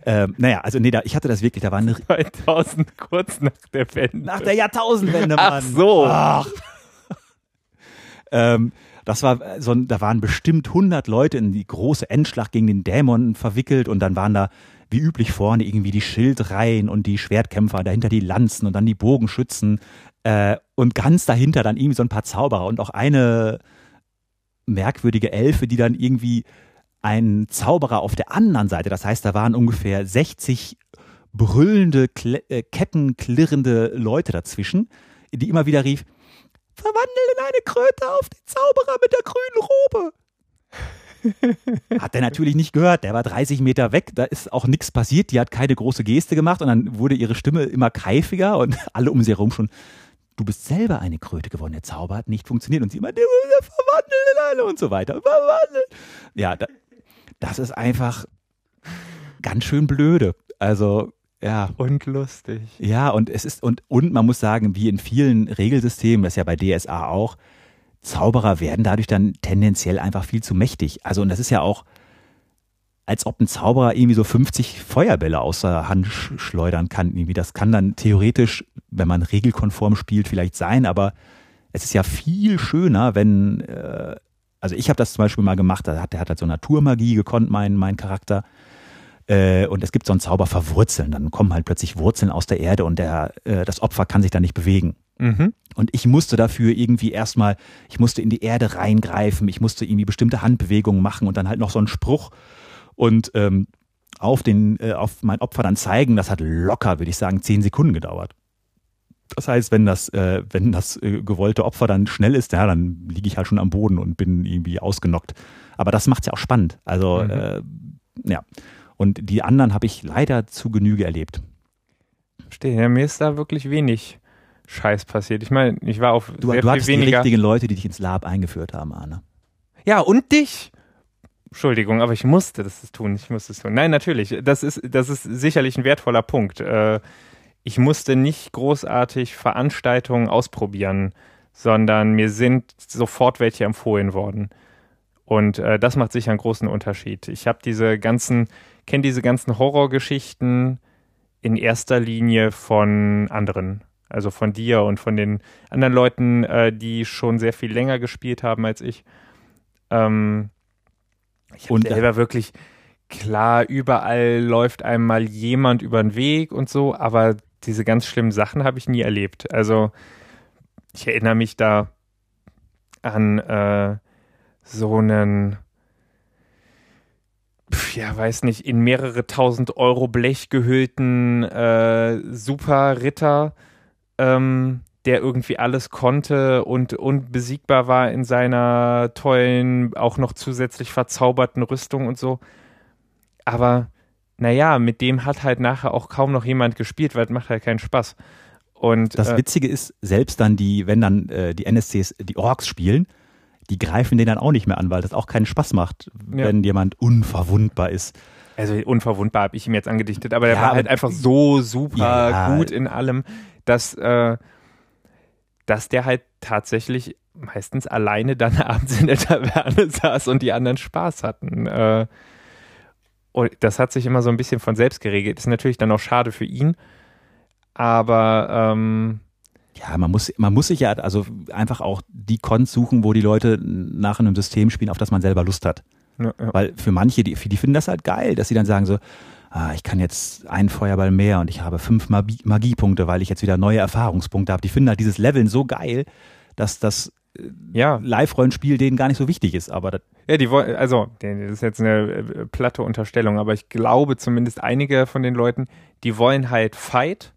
Ähm, naja, also nee, da, ich hatte das wirklich, da war eine... 2000, kurz nach der Wende. Nach der Jahrtausendwende, Mann. Ach so. Ach. ähm, das war äh, so, da waren bestimmt 100 Leute in die große Endschlacht gegen den Dämon verwickelt und dann waren da wie üblich vorne irgendwie die Schildreihen und die Schwertkämpfer, dahinter die Lanzen und dann die Bogenschützen äh, und ganz dahinter dann irgendwie so ein paar Zauberer und auch eine merkwürdige Elfe, die dann irgendwie ein Zauberer auf der anderen Seite, das heißt, da waren ungefähr 60 brüllende, äh, kettenklirrende Leute dazwischen, die immer wieder rief, verwandelt in eine Kröte auf den Zauberer mit der grünen Robe. Hat er natürlich nicht gehört. Der war 30 Meter weg. Da ist auch nichts passiert. Die hat keine große Geste gemacht und dann wurde ihre Stimme immer keifiger und alle um sie herum schon. Du bist selber eine Kröte geworden. Der Zauber hat nicht funktioniert. Und sie immer, verwandelt in eine und so weiter. Verwandelt. Ja, da, das ist einfach ganz schön blöde. Also, ja. Und lustig. Ja, und es ist, und, und man muss sagen, wie in vielen Regelsystemen, das ist ja bei DSA auch, Zauberer werden dadurch dann tendenziell einfach viel zu mächtig. Also, und das ist ja auch, als ob ein Zauberer irgendwie so 50 Feuerbälle aus der Hand schleudern kann. Irgendwie. Das kann dann theoretisch, wenn man regelkonform spielt, vielleicht sein, aber es ist ja viel schöner, wenn, äh, also ich habe das zum Beispiel mal gemacht, der hat, der hat halt so Naturmagie gekonnt, mein, mein Charakter. Äh, und es gibt so einen Zauber verwurzeln. Dann kommen halt plötzlich Wurzeln aus der Erde und der, äh, das Opfer kann sich dann nicht bewegen. Mhm. Und ich musste dafür irgendwie erstmal, ich musste in die Erde reingreifen, ich musste irgendwie bestimmte Handbewegungen machen und dann halt noch so einen Spruch und ähm, auf, den, äh, auf mein Opfer dann zeigen. Das hat locker, würde ich sagen, zehn Sekunden gedauert. Das heißt, wenn das, äh, wenn das äh, gewollte Opfer dann schnell ist, ja, dann liege ich halt schon am Boden und bin irgendwie ausgenockt. Aber das macht's ja auch spannend. Also, mhm. äh, ja. Und die anderen habe ich leider zu Genüge erlebt. Verstehe. Ja, mir ist da wirklich wenig Scheiß passiert. Ich meine, ich war auf du, sehr du viel weniger. die richtigen Leute, die dich ins Lab eingeführt haben, Arne. Ja, und dich. Entschuldigung, aber ich musste das tun. Ich musste es tun. Nein, natürlich. Das ist, das ist sicherlich ein wertvoller Punkt. Äh, ich musste nicht großartig Veranstaltungen ausprobieren, sondern mir sind sofort welche empfohlen worden. Und äh, das macht sicher einen großen Unterschied. Ich habe diese ganzen, kenne diese ganzen Horrorgeschichten in erster Linie von anderen. Also von dir und von den anderen Leuten, äh, die schon sehr viel länger gespielt haben als ich. Ähm, ich habe selber wirklich klar, überall läuft einem mal jemand über den Weg und so, aber diese ganz schlimmen Sachen habe ich nie erlebt. Also ich erinnere mich da an äh, so einen, ja, weiß nicht, in mehrere tausend Euro Blech gehüllten äh, Superritter, ähm, der irgendwie alles konnte und unbesiegbar war in seiner tollen, auch noch zusätzlich verzauberten Rüstung und so. Aber naja, mit dem hat halt nachher auch kaum noch jemand gespielt, weil es macht halt keinen Spaß. Und, das äh, Witzige ist, selbst dann die, wenn dann äh, die NSCs die Orks spielen, die greifen den dann auch nicht mehr an, weil das auch keinen Spaß macht, ja. wenn jemand unverwundbar ist. Also unverwundbar habe ich ihm jetzt angedichtet, aber der ja, war halt einfach so super ja. gut in allem, dass äh, dass der halt tatsächlich meistens alleine dann abends in der Taverne saß und die anderen Spaß hatten. Äh, und das hat sich immer so ein bisschen von selbst geregelt. Ist natürlich dann auch schade für ihn, aber ähm, ja, man muss, man muss sich ja also einfach auch die Cons suchen, wo die Leute nach einem System spielen, auf das man selber Lust hat. Ja, ja. Weil für manche, die, die finden das halt geil, dass sie dann sagen so, ah, ich kann jetzt einen Feuerball mehr und ich habe fünf Magie Magiepunkte, weil ich jetzt wieder neue Erfahrungspunkte habe. Die finden halt dieses Leveln so geil, dass das äh, ja. Live-Rollenspiel denen gar nicht so wichtig ist. Aber ja, die wollen, also, das ist jetzt eine äh, platte Unterstellung, aber ich glaube zumindest einige von den Leuten, die wollen halt Fight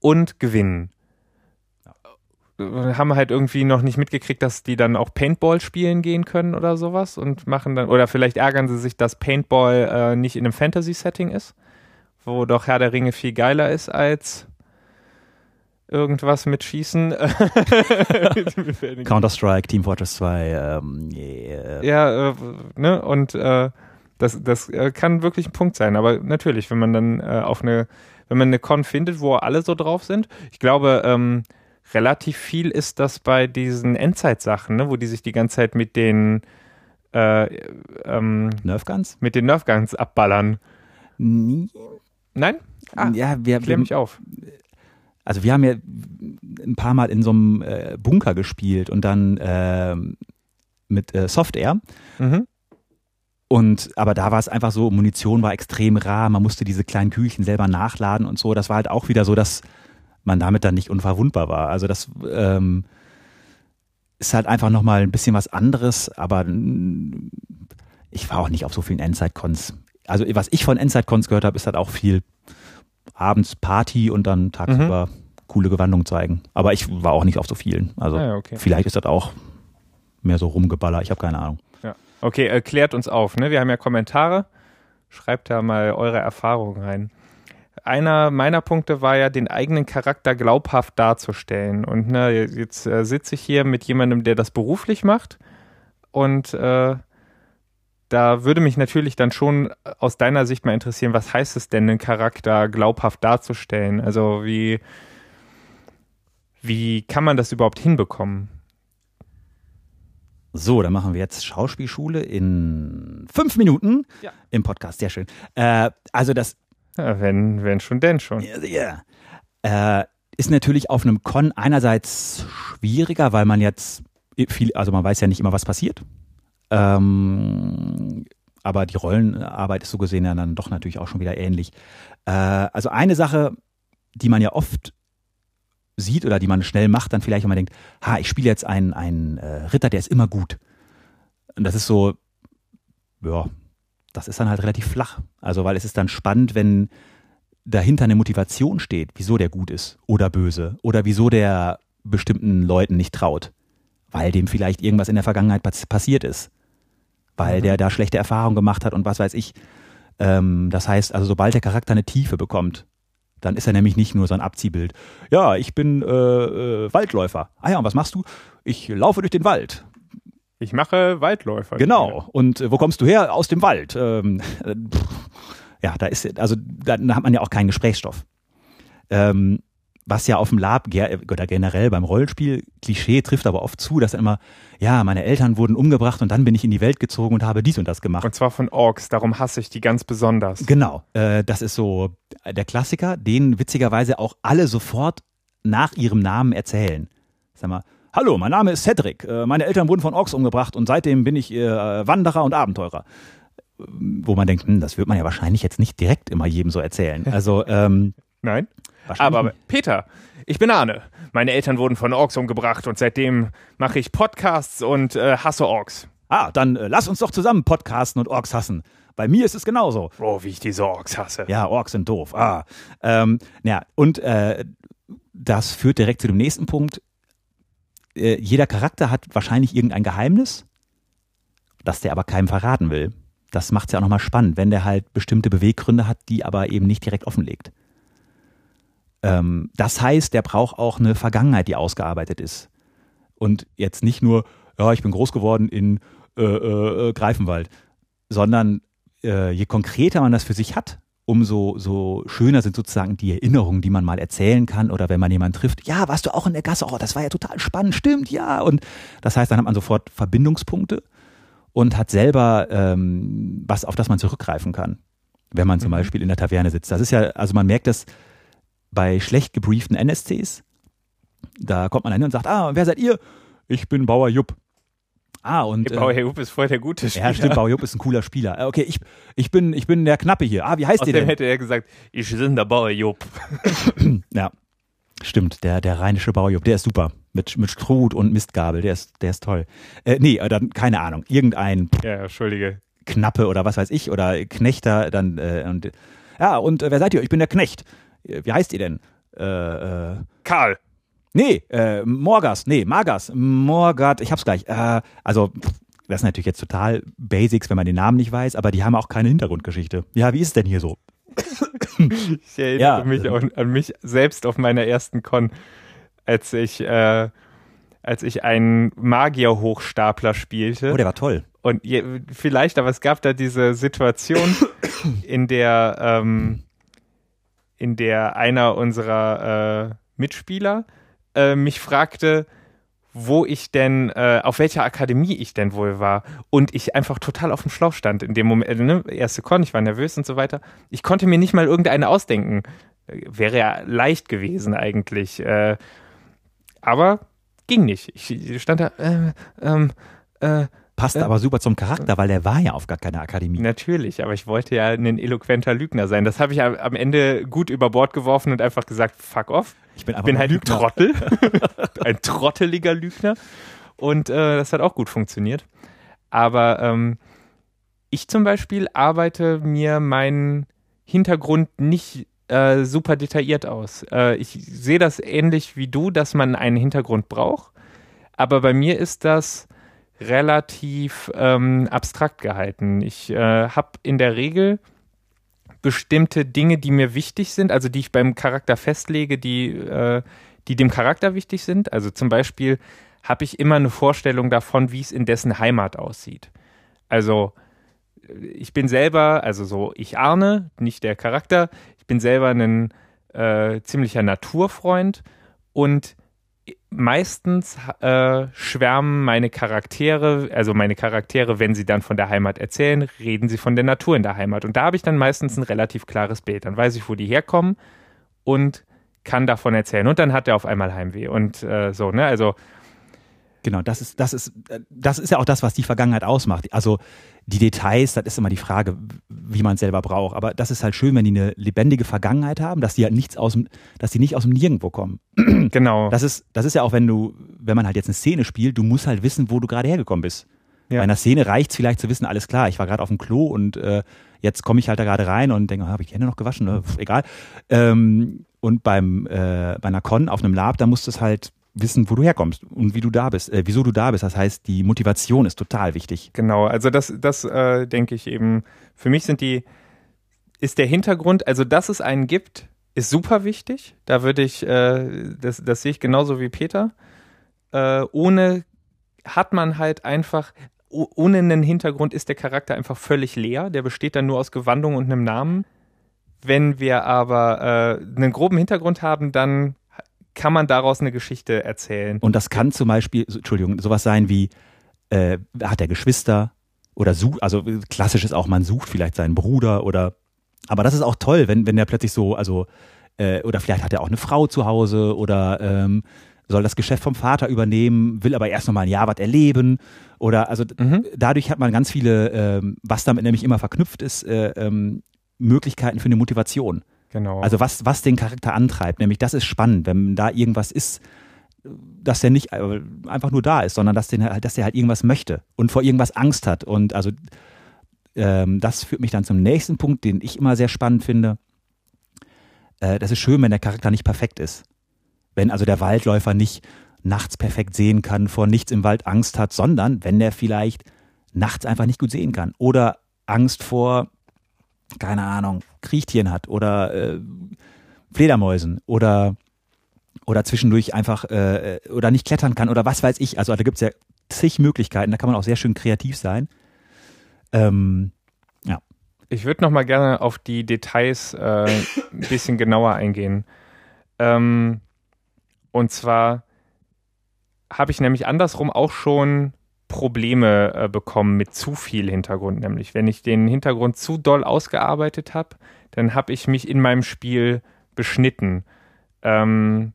und gewinnen haben halt irgendwie noch nicht mitgekriegt, dass die dann auch Paintball spielen gehen können oder sowas und machen dann, oder vielleicht ärgern sie sich, dass Paintball äh, nicht in einem Fantasy-Setting ist, wo doch Herr der Ringe viel geiler ist als irgendwas mit Schießen. Counter-Strike, Team Fortress 2, ähm, yeah. Ja, äh, ne, und äh, das, das äh, kann wirklich ein Punkt sein, aber natürlich, wenn man dann äh, auf eine, wenn man eine Con findet, wo alle so drauf sind, ich glaube, ähm, relativ viel ist das bei diesen Endzeitsachen, ne, wo die sich die ganze Zeit mit den äh, ähm, Nerfguns? Mit den Nerfguns abballern. Nie. Nein? Ah, ja, wir, klär mich auf. Also wir haben ja ein paar Mal in so einem äh, Bunker gespielt und dann äh, mit äh, Software. Mhm. Und aber da war es einfach so, Munition war extrem rar, man musste diese kleinen Kühlchen selber nachladen und so. Das war halt auch wieder so, dass man damit dann nicht unverwundbar war. Also das ähm, ist halt einfach nochmal ein bisschen was anderes, aber ich war auch nicht auf so vielen Endzeit-Cons. Also was ich von Endzeit-Cons gehört habe, ist halt auch viel abends Party und dann tagsüber mhm. coole Gewandung zeigen. Aber ich war auch nicht auf so vielen. Also ah, okay. vielleicht ist das auch mehr so rumgeballer, ich habe keine Ahnung. Ja. Okay, erklärt uns auf. Ne? Wir haben ja Kommentare. Schreibt da mal eure Erfahrungen rein einer meiner Punkte war ja, den eigenen Charakter glaubhaft darzustellen. Und ne, jetzt äh, sitze ich hier mit jemandem, der das beruflich macht. Und äh, da würde mich natürlich dann schon aus deiner Sicht mal interessieren, was heißt es denn, den Charakter glaubhaft darzustellen? Also wie, wie kann man das überhaupt hinbekommen? So, dann machen wir jetzt Schauspielschule in fünf Minuten Ja. im Podcast. Sehr schön. Äh, also das Ja, wenn, wenn schon, denn schon. ja, äh, ist natürlich auf einem Con einerseits schwieriger, weil man jetzt viel, also man weiß ja nicht immer, was passiert. Ähm, aber die Rollenarbeit ist so gesehen ja dann doch natürlich auch schon wieder ähnlich. Äh, also eine Sache, die man ja oft sieht oder die man schnell macht, dann vielleicht, wenn man denkt, ha, ich spiele jetzt einen, einen äh, Ritter, der ist immer gut. Und das ist so, ja, das ist dann halt relativ flach. Also, weil es ist dann spannend, wenn dahinter eine Motivation steht, wieso der gut ist oder böse oder wieso der bestimmten Leuten nicht traut, weil dem vielleicht irgendwas in der Vergangenheit pass- passiert ist, weil Mhm. der da schlechte Erfahrungen gemacht hat und was weiß ich. Ähm, das heißt, also sobald der Charakter eine Tiefe bekommt, dann ist er nämlich nicht nur so ein Abziehbild. Ja, ich bin äh, äh, Waldläufer. Ah ja, und was machst du? Ich laufe durch den Wald. Ich mache Waldläufer. Genau. Und äh, wo kommst du her? Aus dem Wald. Ähm, äh, ja, da ist, also da, da hat man ja auch keinen Gesprächsstoff. Ähm, was ja auf dem Lab oder generell beim Rollenspiel Klischee trifft aber oft zu, dass dann immer, ja, meine Eltern wurden umgebracht und dann bin ich in die Welt gezogen und habe dies und das gemacht. Und zwar von Orks, darum hasse ich die ganz besonders. Genau, äh, das ist so der Klassiker, den witzigerweise auch alle sofort nach ihrem Namen erzählen. Sag mal, hallo, mein Name ist Cedric, äh, meine Eltern wurden von Orks umgebracht und seitdem bin ich äh, Wanderer und Abenteurer. Wo man denkt, hm, das wird man ja wahrscheinlich jetzt nicht direkt immer jedem so erzählen. Also, ähm, Nein? wahrscheinlich Aber Peter, ich bin Arne. Meine Eltern wurden von Orks umgebracht und seitdem mache ich Podcasts und äh, hasse Orks. Ah, dann äh, lass uns doch zusammen podcasten und Orks hassen. Bei mir ist es genauso. Oh, wie ich diese Orks hasse. Ja, Orks sind doof. Ah. Ähm, ja, und äh, das führt direkt zu dem nächsten Punkt. Äh, jeder Charakter hat wahrscheinlich irgendein Geheimnis, das der aber keinem verraten will. Das macht es ja auch nochmal spannend, wenn der halt bestimmte Beweggründe hat, die aber eben nicht direkt offenlegt. Ähm, das heißt, der braucht auch eine Vergangenheit, die ausgearbeitet ist. Und jetzt nicht nur, ja, ich bin groß geworden in äh, äh, Greifenwald, sondern äh, je konkreter man das für sich hat, umso so schöner sind sozusagen die Erinnerungen, die man mal erzählen kann oder wenn man jemanden trifft, ja, warst du auch in der Gasse, oh, das war ja total spannend, stimmt, ja. Und das heißt, dann hat man sofort Verbindungspunkte und hat selber ähm, was, auf das man zurückgreifen kann, wenn man zum Mhm. Beispiel in der Taverne sitzt. Das ist ja, also man merkt das bei schlecht gebrieften NSCs. Da kommt man hin und sagt, ah, wer seid ihr? Ich bin Bauer Jupp. Ah, und Der Bauer Herr Hupp ist voll der gute Spieler. ja, stimmt, Bauer Jupp ist ein cooler Spieler. Äh, Okay, ich, ich, bin, ich bin der Knappe hier. Ah, wie heißt ihr Außerdem denn? hätte er gesagt, ich bin der Bauer Jupp. Ja, stimmt, der, der rheinische Bauer Jupp, der ist super. Mit, mit Strut und Mistgabel, der ist, der ist toll. Äh, nee, äh, dann, keine Ahnung, irgendein Ja, entschuldige. Knappe oder was weiß ich oder Knechter, dann, äh, und, ja, und äh, wer seid ihr? Ich bin der Knecht. Äh, Wie heißt ihr denn? Äh, äh, Karl. Nee, äh, Morgas, nee, Magas, Morgat, ich hab's gleich. Äh, also, das sind natürlich jetzt total Basics, wenn man den Namen nicht weiß, aber die haben auch keine Hintergrundgeschichte. Ja, wie ist es denn hier so? Ich erinnere Ja. mich auch an mich selbst auf meiner ersten Con, als ich, äh, als ich einen Magier-Hochstapler spielte. Oh, der war toll. Und je, vielleicht, aber es gab da diese Situation, in der, ähm, in der einer unserer äh, Mitspieler äh, mich fragte, wo ich denn, äh, auf welcher Akademie ich denn wohl war. Und ich einfach total auf dem Schlauch stand in dem Moment. Äh, ne? Erste Con, ich war nervös und so weiter. Ich konnte mir nicht mal irgendeine ausdenken. Äh, Wäre ja leicht gewesen eigentlich. Äh, aber ging nicht. Ich stand da, äh, ähm, äh, Passt Ja. aber super zum Charakter, weil der war ja auf gar keiner Akademie. Natürlich, aber ich wollte ja ein eloquenter Lügner sein. Das habe ich am Ende gut über Bord geworfen und einfach gesagt, fuck off. Ich bin einfach bin halt ein. Trottel. ein trotteliger Lügner. Und äh, das hat auch gut funktioniert. Aber ähm, ich zum Beispiel arbeite mir meinen Hintergrund nicht äh, super detailliert aus. Äh, ich sehe das ähnlich wie du, dass man einen Hintergrund braucht. Aber bei mir ist das relativ ähm, abstrakt gehalten. Ich äh, habe in der Regel bestimmte Dinge, die mir wichtig sind, also die ich beim Charakter festlege, die, äh, die dem Charakter wichtig sind. Also zum Beispiel habe ich immer eine Vorstellung davon, wie es in dessen Heimat aussieht. Also äh, ich bin selber, also so ich Arne, nicht der Charakter, ich bin selber ein äh, ziemlicher Naturfreund und meistens äh, schwärmen meine Charaktere, also meine Charaktere, wenn sie dann von der Heimat erzählen, reden sie von der Natur in der Heimat. Und da habe ich dann meistens ein relativ klares Bild. Dann weiß ich, wo die herkommen und kann davon erzählen. Und dann hat er auf einmal Heimweh. Und äh, so, ne? Also Genau, das ist, das ist, das ist ja auch das, was die Vergangenheit ausmacht. Also die Details, das ist immer die Frage, wie man es selber braucht. Aber das ist halt schön, wenn die eine lebendige Vergangenheit haben, dass die halt nichts aus dem, dass die nicht aus dem Nirgendwo kommen. Genau. Das ist, das ist ja auch, wenn du, wenn man halt jetzt eine Szene spielt, du musst halt wissen, wo du gerade hergekommen bist. Ja. Bei einer Szene reicht es vielleicht zu wissen, alles klar, ich war gerade auf dem Klo und äh, jetzt komme ich halt da gerade rein und denke, oh, habe ich die Hände noch gewaschen? Ne? Pff, egal. Ähm, und beim äh, bei einer Con auf einem Lab, da musst du es halt wissen, wo du herkommst und wie du da bist, äh, wieso du da bist. Das heißt, die Motivation ist total wichtig. Genau, also das, das äh, denke ich eben. Für mich sind die, ist der Hintergrund, also dass es einen gibt, ist super wichtig. Da würde ich, äh, das, das sehe ich genauso wie Peter. Äh, ohne hat man halt einfach, ohne einen Hintergrund ist der Charakter einfach völlig leer. Der besteht dann nur aus Gewandung und einem Namen. Wenn wir aber äh, einen groben Hintergrund haben, dann kann man daraus eine Geschichte erzählen. Und das kann zum Beispiel, Entschuldigung, sowas sein wie, äh, hat er Geschwister oder sucht, also klassisch ist auch, man sucht vielleicht seinen Bruder oder, aber das ist auch toll, wenn, wenn der plötzlich so, also, äh, oder vielleicht hat er auch eine Frau zu Hause oder ähm, soll das Geschäft vom Vater übernehmen, will aber erst noch mal ein Jahr was erleben oder, also mhm. dadurch hat man ganz viele, ähm, was damit nämlich immer verknüpft ist, äh, ähm, Möglichkeiten für eine Motivation. Genau. Also was, was den Charakter antreibt, nämlich das ist spannend, wenn da irgendwas ist, dass der nicht äh, einfach nur da ist, sondern dass, den, dass der halt irgendwas möchte und vor irgendwas Angst hat. Und also ähm, das führt mich dann zum nächsten Punkt, den ich immer sehr spannend finde. Äh, das ist schön, wenn der Charakter nicht perfekt ist. Wenn also der Waldläufer nicht nachts perfekt sehen kann, vor nichts im Wald Angst hat, sondern wenn der vielleicht nachts einfach nicht gut sehen kann oder Angst vor keine Ahnung, Kriechtieren hat oder äh, Fledermäusen oder oder zwischendurch einfach äh, oder nicht klettern kann oder was weiß ich. Also da gibt es ja zig Möglichkeiten, da kann man auch sehr schön kreativ sein. Ähm, ja. Ich würde noch mal gerne auf die Details äh, ein bisschen genauer eingehen. Ähm, und zwar habe ich nämlich andersrum auch schon Probleme äh, bekommen mit zu viel Hintergrund. Nämlich, wenn ich den Hintergrund zu doll ausgearbeitet habe, dann habe ich mich in meinem Spiel beschnitten. Ähm,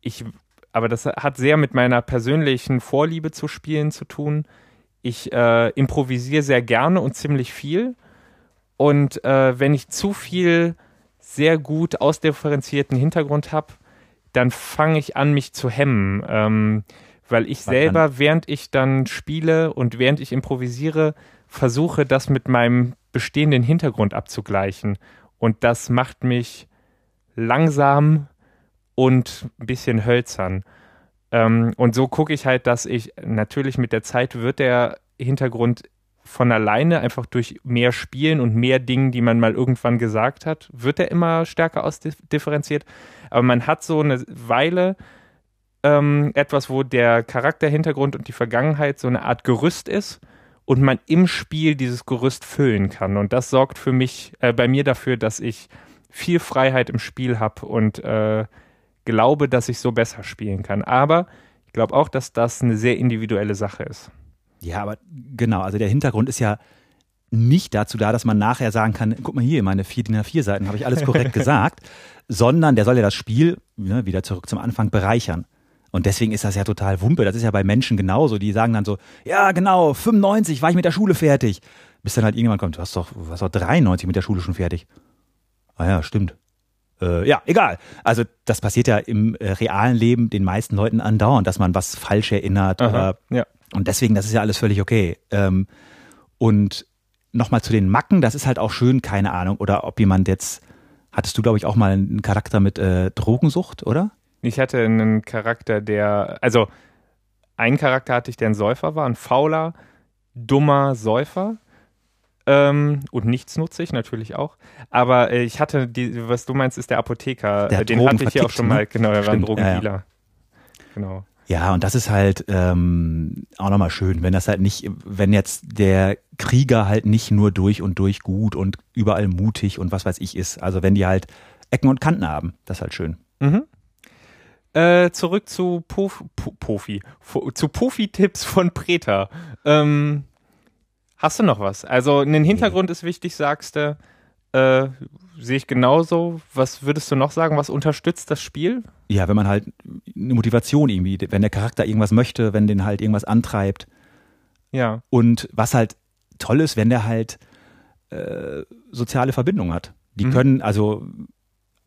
ich, aber das hat sehr mit meiner persönlichen Vorliebe zu Spielen zu tun. Ich äh, improvisiere sehr gerne und ziemlich viel. Und äh, wenn ich zu viel sehr gut ausdifferenzierten Hintergrund habe, dann fange ich an, mich zu hemmen. Ähm, weil ich selber, während ich dann spiele und während ich improvisiere, versuche, das mit meinem bestehenden Hintergrund abzugleichen. Und das macht mich langsam und ein bisschen hölzern. Ähm, und so gucke ich halt, dass ich natürlich mit der Zeit wird der Hintergrund von alleine, einfach durch mehr Spielen und mehr Dingen, die man mal irgendwann gesagt hat, wird er immer stärker ausdifferenziert. Aber man hat so eine Weile, ähm, etwas, wo der Charakterhintergrund und die Vergangenheit so eine Art Gerüst ist und man im Spiel dieses Gerüst füllen kann. Und das sorgt für mich, äh, bei mir dafür, dass ich viel Freiheit im Spiel habe und äh, glaube, dass ich so besser spielen kann. Aber ich glaube auch, dass das eine sehr individuelle Sache ist. Ja, aber genau, also der Hintergrund ist ja nicht dazu da, dass man nachher sagen kann, guck mal hier, meine vier DIN A4 Seiten habe ich alles korrekt gesagt, sondern der soll ja das Spiel, ne, wieder zurück zum Anfang, bereichern. Und deswegen ist das ja total Wumpe. Das ist ja bei Menschen genauso. Die sagen dann so, ja genau, 95 war ich mit der Schule fertig. Bis dann halt irgendwann kommt, du hast doch, du hast doch 93 mit der Schule schon fertig. Ah ja, stimmt. Äh, ja, egal. Also das passiert ja im äh, realen Leben den meisten Leuten andauernd, dass man was falsch erinnert. Aha, oder, ja. Und deswegen, das ist ja alles völlig okay. Ähm, und nochmal zu den Macken, das ist halt auch schön, keine Ahnung. Oder ob jemand jetzt, hattest du, glaube ich, auch mal einen Charakter mit äh, Drogensucht, oder? Ich hatte einen Charakter, der, also einen Charakter hatte ich, der ein Säufer war, ein fauler, dummer Säufer. Ähm, und nichtsnutzig natürlich auch. Aber äh, ich hatte, die, was du meinst, ist der Apotheker. Der Den Drogen hatte ich ja auch schon ne? mal, genau, der war ein Stimmt, Drogendealer. ja, ja. Genau. Ja, und das ist halt ähm, auch nochmal schön, wenn das halt nicht, wenn jetzt der Krieger halt nicht nur durch und durch gut und überall mutig und was weiß ich ist. Also wenn die halt Ecken und Kanten haben, das ist halt schön. Mhm. Äh, zurück zu Pof, Po- Pofi, Fo- zu Pofi-Tipps von Preta. Ähm, hast du noch was? Also ein Hintergrund ist wichtig, sagst du. Äh, Sehe ich genauso. Was würdest du noch sagen? Was unterstützt das Spiel? Ja, wenn man halt eine Motivation irgendwie, wenn der Charakter irgendwas möchte, wenn den halt irgendwas antreibt. Ja. Und was halt toll ist, wenn der halt äh, soziale Verbindungen hat. Die Mhm. können also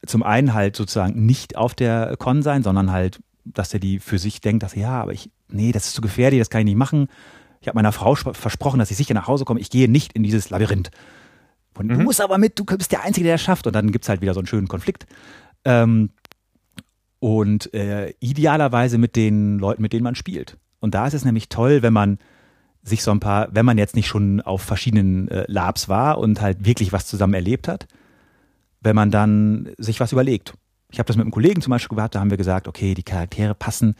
zum einen halt sozusagen nicht auf der Con sein, sondern halt, dass er die für sich denkt, dass ja, aber ich, nee, das ist zu gefährlich, das kann ich nicht machen. Ich habe meiner Frau sp- versprochen, dass ich sicher nach Hause komme. Ich gehe nicht in dieses Labyrinth. Und du Mhm. musst aber mit, du bist der Einzige, der das schafft. Und dann gibt's halt wieder so einen schönen Konflikt. Ähm, und äh, idealerweise mit den Leuten, mit denen man spielt. Und da ist es nämlich toll, wenn man sich so ein paar, wenn man jetzt nicht schon auf verschiedenen äh, Labs war und halt wirklich was zusammen erlebt hat, wenn man dann sich was überlegt. Ich habe das mit einem Kollegen zum Beispiel gehabt, da haben wir gesagt, okay, die Charaktere passen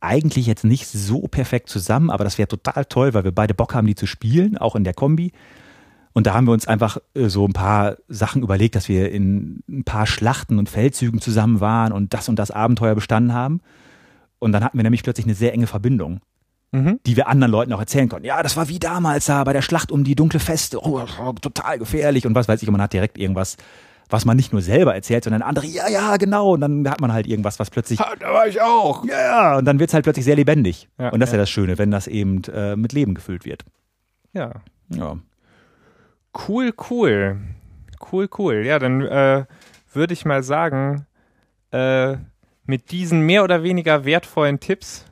eigentlich jetzt nicht so perfekt zusammen, aber das wäre total toll, weil wir beide Bock haben, die zu spielen, auch in der Kombi. Und da haben wir uns einfach äh, so ein paar Sachen überlegt, dass wir in ein paar Schlachten und Feldzügen zusammen waren und das und das Abenteuer bestanden haben. Und dann hatten wir nämlich plötzlich eine sehr enge Verbindung, Mhm. die wir anderen Leuten auch erzählen konnten. Ja, das war wie damals da bei der Schlacht um die dunkle Feste. Oh, total gefährlich und was weiß ich. Und man hat direkt irgendwas, was man nicht nur selber erzählt, sondern andere, ja, ja, genau. Und dann hat man halt irgendwas, was plötzlich Ha, da war ich auch. ja, ja, und dann wird's halt plötzlich sehr lebendig. Ja, und das ist ja ja. das Schöne, wenn das eben äh, mit Leben gefüllt wird. Ja. Ja. Cool, cool. Cool, cool. Ja, dann äh, würde ich mal sagen, äh, mit diesen mehr oder weniger wertvollen Tipps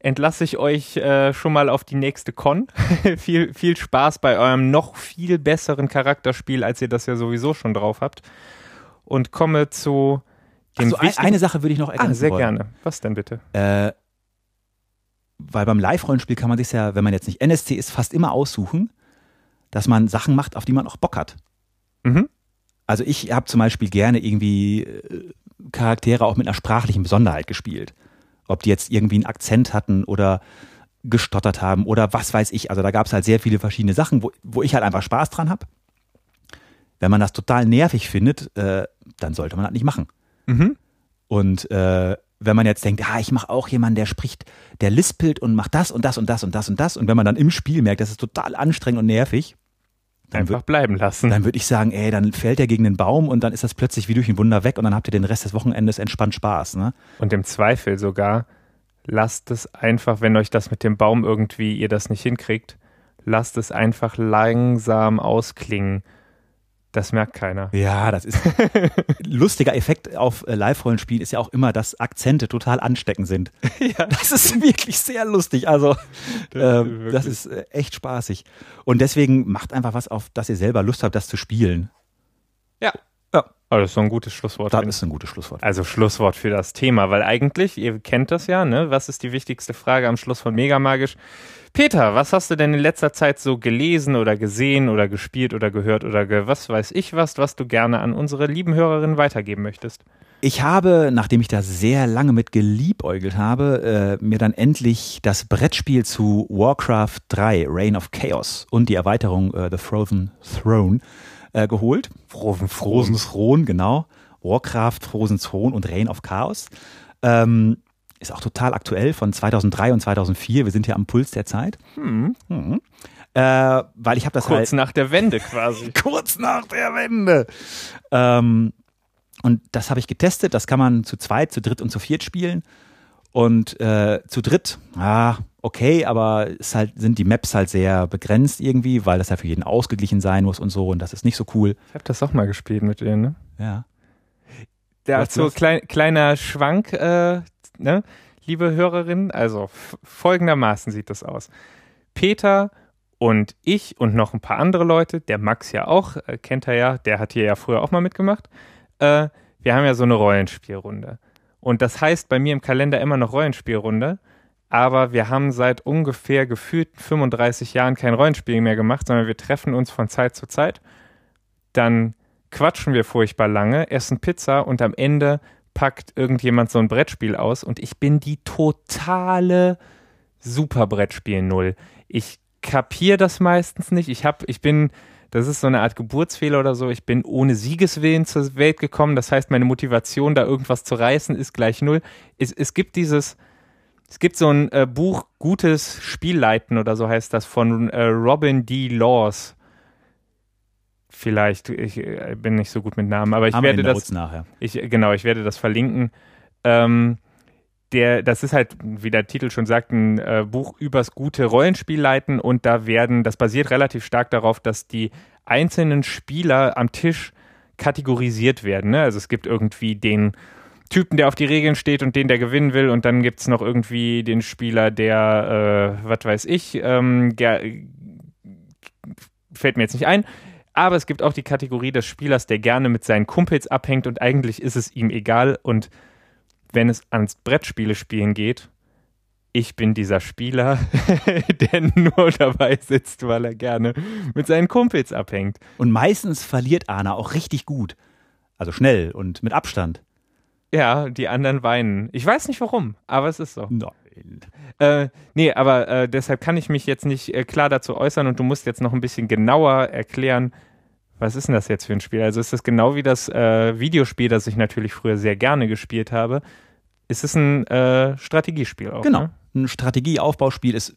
entlasse ich euch äh, schon mal auf die nächste Con. viel, viel Spaß bei eurem noch viel besseren Charakterspiel, als ihr das ja sowieso schon drauf habt. Und komme zu dem Also ein, wichtigen- eine Sache würde ich noch Ah, ergänzen sehr wollen. gerne. Was denn bitte? Äh, weil beim Live-Rollenspiel kann man sich ja, wenn man jetzt nicht NSC ist, fast immer aussuchen, dass man Sachen macht, auf die man auch Bock hat. Mhm. Also ich habe zum Beispiel gerne irgendwie äh, Charaktere auch mit einer sprachlichen Besonderheit gespielt. Ob die jetzt irgendwie einen Akzent hatten oder gestottert haben oder was weiß ich. Also da gab es halt sehr viele verschiedene Sachen, wo, wo ich halt einfach Spaß dran habe. Wenn man das total nervig findet, äh, dann sollte man das nicht machen. Mhm. Und äh, wenn man jetzt denkt, ah, ich mache auch jemanden, der spricht, der lispelt und macht das und das und das und das und das. Und wenn man dann im Spiel merkt, das ist total anstrengend und nervig, dann Einfach wird bleiben lassen. dann würde ich sagen, ey, dann fällt er gegen den Baum und dann ist das plötzlich wie durch ein Wunder weg und dann habt ihr den Rest des Wochenendes entspannt Spaß. Ne? Und im Zweifel sogar, lasst es einfach, wenn euch das mit dem Baum irgendwie ihr das nicht hinkriegt, lasst es einfach langsam ausklingen. Das merkt keiner. Ja, das ist lustiger Effekt auf äh, Live-Rollenspielen ist ja auch immer, dass Akzente total ansteckend sind. Ja. Das ist wirklich sehr lustig. Also Das ist das ist äh, echt spaßig. Und deswegen macht einfach was, auf das ihr selber Lust habt, das zu spielen. Ja. Ja. Aber das ist so ein gutes Schlusswort. Das ist ein gutes Schlusswort. Also Schlusswort für das Thema, weil eigentlich, ihr kennt das ja, ne? Was ist die wichtigste Frage am Schluss von Megamagisch? Peter, was hast du denn in letzter Zeit so gelesen oder gesehen oder gespielt oder gehört oder ge was weiß ich was, was du gerne an unsere lieben Hörerinnen weitergeben möchtest? Ich habe, nachdem ich da sehr lange mit geliebäugelt habe, äh, mir dann endlich das Brettspiel zu Warcraft 3, Reign of Chaos und die Erweiterung äh, The Frozen Throne äh, geholt. Frozen, Frozen Throne, genau. Warcraft, Frozen Throne und Reign of Chaos. Ähm, ist auch total aktuell von 2003 und 2004. Wir sind ja am Puls der Zeit. Hm, Mhm. Äh, weil ich habe das halt kurz nach der Wende quasi. kurz nach der Wende. Ähm, und das habe ich getestet. Das kann man zu zweit, zu dritt und zu viert spielen. Und äh, zu dritt, ah, okay, aber es halt, sind die Maps halt sehr begrenzt irgendwie, weil das ja für jeden ausgeglichen sein muss und so. Und das ist nicht so cool. Ich habe das auch mal gespielt mit denen, ne? Ja. Dazu was? klein, kleiner Schwank, äh, ne? liebe Hörerinnen. Also folgendermaßen sieht das aus. Peter und ich und noch ein paar andere Leute, der Max ja auch, äh, kennt er ja, der hat hier ja früher auch mal mitgemacht. Äh, wir haben ja so eine Rollenspielrunde. Und das heißt bei mir im Kalender immer noch Rollenspielrunde. Aber wir haben seit ungefähr gefühlt 35 Jahren kein Rollenspiel mehr gemacht, sondern wir treffen uns von Zeit zu Zeit. Dann quatschen wir furchtbar lange, essen Pizza und am Ende packt irgendjemand so ein Brettspiel aus und ich bin die totale Super Brettspiel Null. Ich kapiere das meistens nicht. Ich hab, ich bin das ist so eine Art Geburtsfehler oder so. Ich bin ohne Siegeswillen zur Welt gekommen. Das heißt, meine Motivation, da irgendwas zu reißen, ist gleich null. Es, es gibt dieses, es gibt so ein äh, Buch, Gutes Spielleiten oder so heißt das, von äh, Robin D. Laws. Vielleicht, ich äh, bin nicht so gut mit Namen, aber ich wir werde das. Nachher. Ich, genau, ich werde das verlinken. Ähm, der, das ist halt, wie der Titel schon sagt, ein äh, Buch übers gute Rollenspiel leiten und da werden, das basiert relativ stark darauf, dass die einzelnen Spieler am Tisch kategorisiert werden. Ne? Also es gibt irgendwie den Typen, der auf die Regeln steht und den, der gewinnen will und dann gibt es noch irgendwie den Spieler, der, äh, was weiß ich, ähm, fällt mir jetzt nicht ein. Aber es gibt auch die Kategorie des Spielers, der gerne mit seinen Kumpels abhängt und eigentlich ist es ihm egal. Und wenn es ans Brettspiele spielen geht, ich bin dieser Spieler, der nur dabei sitzt, weil er gerne mit seinen Kumpels abhängt. Und meistens verliert Arna auch richtig gut. Also schnell und mit Abstand. Ja, die anderen weinen. Ich weiß nicht warum, aber es ist so. Nein. Äh, nee, aber äh, deshalb kann ich mich jetzt nicht äh, klar dazu äußern und du musst jetzt noch ein bisschen genauer erklären, was ist denn das jetzt für ein Spiel? Also ist das genau wie das äh, Videospiel, das ich natürlich früher sehr gerne gespielt habe. Ist es ein äh, Strategiespiel auch? Genau. Ne? Ein Strategieaufbauspiel ist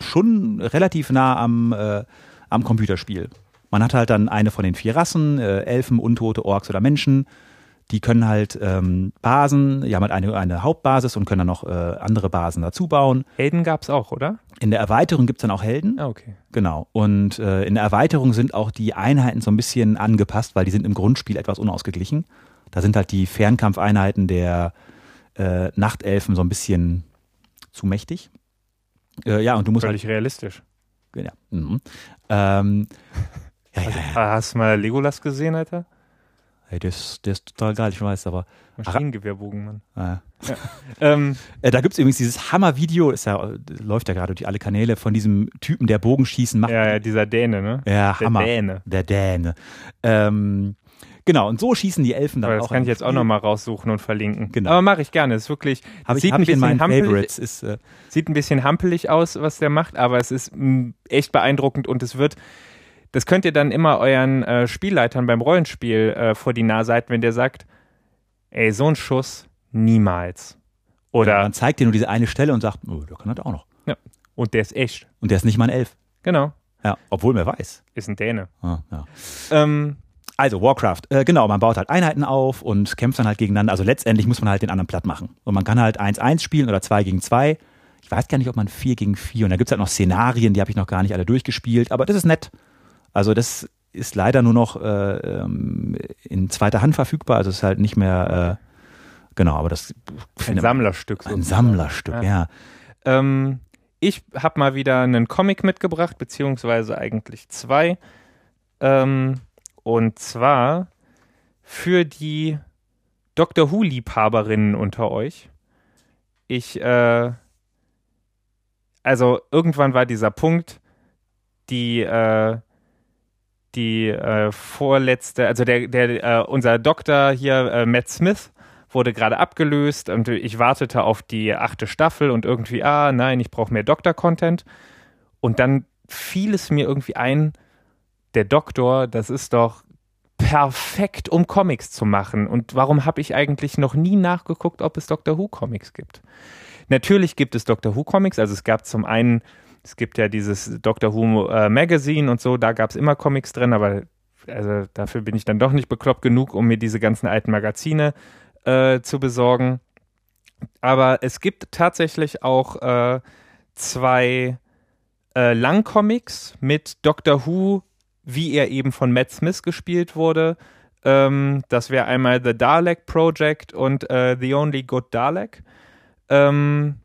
schon relativ nah am, äh, am Computerspiel. Man hat halt dann eine von den vier Rassen, äh, Elfen, Untote, Orks oder Menschen. Die können halt ähm, Basen, die haben halt eine, eine Hauptbasis und können dann noch äh, andere Basen dazu bauen. Helden gab es auch, oder? In der Erweiterung gibt's dann auch Helden. Ah, okay. Genau. Und äh, in der Erweiterung sind auch die Einheiten so ein bisschen angepasst, weil die sind im Grundspiel etwas unausgeglichen. Da sind halt die Fernkampfeinheiten der äh, Nachtelfen so ein bisschen zu mächtig. Äh, ja, und du musst Völlig realistisch. halt. Ja. Mhm. Ähm, ja, ja, ja. Hast du mal Legolas gesehen, Alter? Hey, der, ist, der ist total geil, ich weiß, aber. Maschinengewehrbogen, Mann. Äh, Ähm, äh, da gibt's übrigens dieses Hammer-Video, ja, läuft ja gerade durch alle Kanäle von diesem Typen, der Bogenschießen macht. ja, ja, dieser Däne, ne? Ja, Der Hammer. Däne. Der Däne. Ähm, genau, und so schießen die Elfen dann Aber das auch. kann im ich jetzt auch nochmal raussuchen und verlinken. Genau. Aber mache ich gerne. Ist wirklich, Habe ich, sieht hab ein in bisschen meinen hampelig- Favorites. Ist, äh, sieht ein bisschen hampelig aus, was der macht, aber es ist mh, echt beeindruckend und es wird, das könnt ihr dann immer euren äh, Spielleitern beim Rollenspiel äh, vor die Nase halten, wenn der sagt, ey, so ein Schuss niemals. Oder, man zeigt dir nur diese eine Stelle und sagt, oh, der kann das auch noch. und der ist echt. Und der ist nicht mal ein Elf. Genau, Ja, obwohl man weiß. ist ein Däne. Ah, ja. Ähm, Also Warcraft, äh, genau, man baut halt Einheiten auf und kämpft dann halt gegeneinander. Also letztendlich muss man halt den anderen platt machen. Und man kann halt 1-1 spielen oder 2 gegen 2. Ich weiß gar nicht, ob man 4 gegen 4 und da gibt's halt noch Szenarien, die habe ich noch gar nicht alle durchgespielt, aber das ist nett. Also das ist leider nur noch äh, ähm, in zweiter Hand verfügbar, also es ist halt nicht mehr, äh, genau, aber das ein Sammlerstück. Ein sozusagen. Sammlerstück, Ja. ja. Ähm, ich habe mal wieder einen Comic mitgebracht, beziehungsweise eigentlich zwei. Ähm, und zwar für die Doctor Who-Liebhaberinnen unter euch. Ich, äh, also irgendwann war dieser Punkt, die, äh, die äh, vorletzte, also der, der, äh, unser Doktor hier, äh, Matt Smith, wurde gerade abgelöst und ich wartete auf die achte Staffel und irgendwie, ah, nein, ich brauche mehr Doktor-Content. Und dann fiel es mir irgendwie ein, der Doktor, das ist doch perfekt, um Comics zu machen. Und warum habe ich eigentlich noch nie nachgeguckt, ob es Doctor Who Comics gibt? Natürlich gibt es Doctor Who Comics, also es gab zum einen, es gibt ja dieses Doctor Who äh, Magazine und so, da gab es immer Comics drin, aber also dafür bin ich dann doch nicht bekloppt genug, um mir diese ganzen alten Magazine äh, zu besorgen. Aber es gibt tatsächlich auch äh, zwei äh, Langcomics mit Doctor Who, wie er eben von Matt Smith gespielt wurde. Ähm, das wäre einmal The Dalek Project und äh, The Only Good Dalek. Ähm,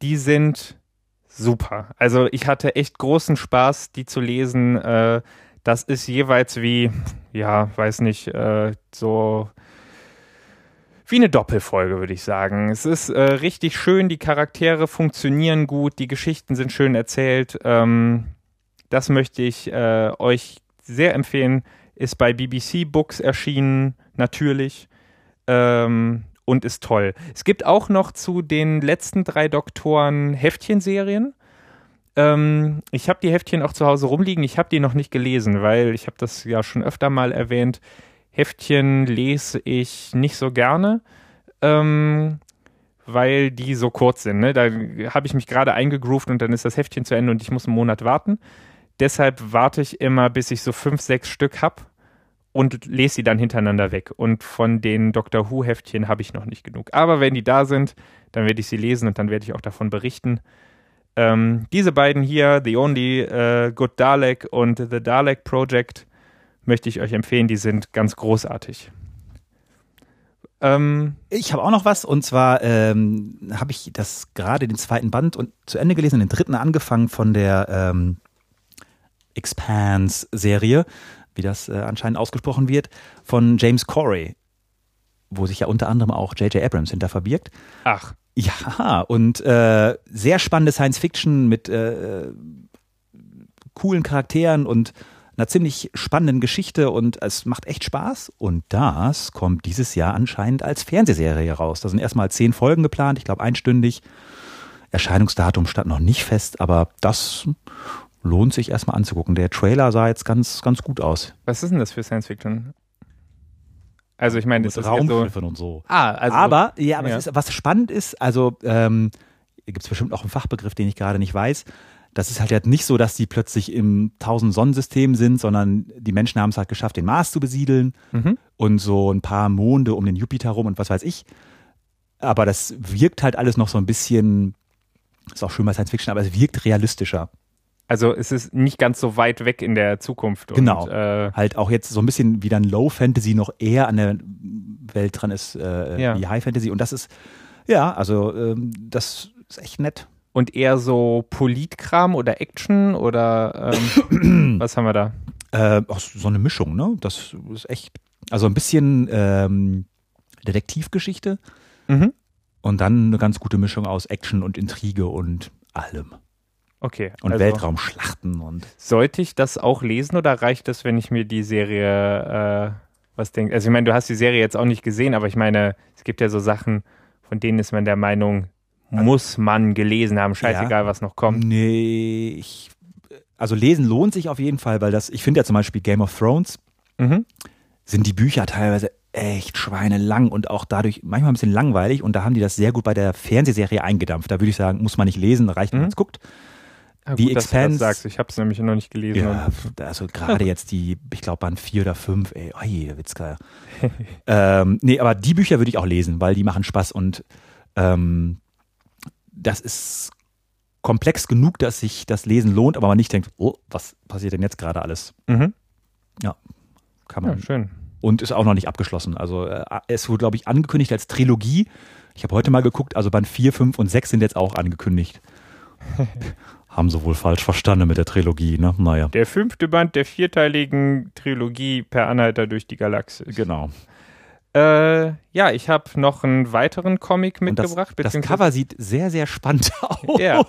die sind super. Also ich hatte echt großen Spaß, die zu lesen. Äh, das ist jeweils wie, ja, weiß nicht, äh, so wie eine Doppelfolge, würde ich sagen. Es ist äh, richtig schön, die Charaktere funktionieren gut, die Geschichten sind schön erzählt. Ähm, das möchte ich äh, euch sehr empfehlen. Ist bei BBC Books erschienen, natürlich. Ähm, und ist toll. Es gibt auch noch zu den letzten drei Doktoren Heftchenserien. Ähm, ich habe die Heftchen auch zu Hause rumliegen. Ich habe die noch nicht gelesen, weil ich habe das ja schon öfter mal erwähnt. Heftchen lese ich nicht so gerne, ähm, weil die so kurz sind. Ne? Da habe ich mich gerade eingegroovt und dann ist das Heftchen zu Ende und ich muss einen Monat warten. Deshalb warte ich immer, bis ich so fünf, sechs Stück habe und lese sie dann hintereinander weg. Und von den Doctor Who-Heftchen habe ich noch nicht genug. Aber wenn die da sind, dann werde ich sie lesen und dann werde ich auch davon berichten. Ähm, diese beiden hier, The Only uh, Good Dalek und The Dalek Project, möchte ich euch empfehlen. Die sind ganz großartig. Ähm, ich habe auch noch was und zwar ähm, habe ich das gerade den zweiten Band und zu Ende gelesen, den dritten angefangen von der ähm, Expanse-Serie, wie das äh, anscheinend ausgesprochen wird, von James Corey, wo sich ja unter anderem auch J.J. Abrams hinter verbirgt. Ach. Ja, und äh, sehr spannende Science Fiction mit äh, coolen Charakteren und einer ziemlich spannenden Geschichte und es macht echt Spaß. Und das kommt dieses Jahr anscheinend als Fernsehserie raus. Da sind erstmal zehn Folgen geplant, ich glaube einstündig. Erscheinungsdatum stand noch nicht fest, aber das lohnt sich erstmal anzugucken. Der Trailer sah jetzt ganz, ganz gut aus. Was ist denn das für Science Fiction? Also ich meine, das ist Raumschiffen so und so. Ah, also aber ja, aber ja. Ist, was spannend ist, also ähm, gibt es bestimmt auch einen Fachbegriff, den ich gerade nicht weiß. Das ist halt nicht so, dass die plötzlich im tausend Sonnensystem sind, sondern die Menschen haben es halt geschafft, den Mars zu besiedeln mhm. und so ein paar Monde um den Jupiter rum und was weiß ich. Aber das wirkt halt alles noch so ein bisschen, ist auch schön bei Science Fiction, aber es wirkt realistischer. Also es ist nicht ganz so weit weg in der Zukunft. Genau. Und, äh, halt auch jetzt so ein bisschen wie dann Low Fantasy noch eher an der Welt dran ist äh, ja. wie High Fantasy. Und das ist, ja, also ähm, das ist echt nett. Und eher so Politkram oder Action oder ähm, was haben wir da? Äh, ach, so eine Mischung, ne? Das ist echt, also ein bisschen ähm, Detektivgeschichte mhm. und dann eine ganz gute Mischung aus Action und Intrige und allem. Okay. Und also Weltraumschlachten und. Sollte ich das auch lesen oder reicht das, wenn ich mir die Serie äh, was denke? Also ich meine, du hast die Serie jetzt auch nicht gesehen, aber ich meine, es gibt ja so Sachen, von denen ist man der Meinung, muss man gelesen haben, scheißegal, ja, was noch kommt. Nee, ich, also lesen lohnt sich auf jeden Fall, weil das, ich finde ja zum Beispiel Game of Thrones, mhm. sind die Bücher teilweise echt schweinelang und auch dadurch manchmal ein bisschen langweilig und da haben die das sehr gut bei der Fernsehserie eingedampft. Da würde ich sagen, muss man nicht lesen, reicht, wenn mhm. man es guckt. Ja, die gut, Expanse. sagst. Ich habe es nämlich noch nicht gelesen. Ja, also gerade jetzt die, ich glaube, Band 4 oder 5, ey, oi, Witzka. ähm, nee, aber die Bücher würde ich auch lesen, weil die machen Spaß und ähm, das ist komplex genug, dass sich das Lesen lohnt, aber man nicht denkt, oh, was passiert denn jetzt gerade alles? Mhm. Ja, kann man. Ja, schön. Und ist auch noch nicht abgeschlossen. Also äh, es wurde, glaube ich, angekündigt als Trilogie. Ich habe heute mal geguckt, also Band 4, 5 und 6 sind jetzt auch angekündigt. haben sie wohl falsch verstanden mit der Trilogie, ne? Naja. Der fünfte Band der vierteiligen Trilogie Per Anhalter durch die Galaxis. Genau. Äh, ja, ich habe noch einen weiteren Comic mitgebracht. Das, das, Cover sieht sehr, sehr spannend aus. Ja.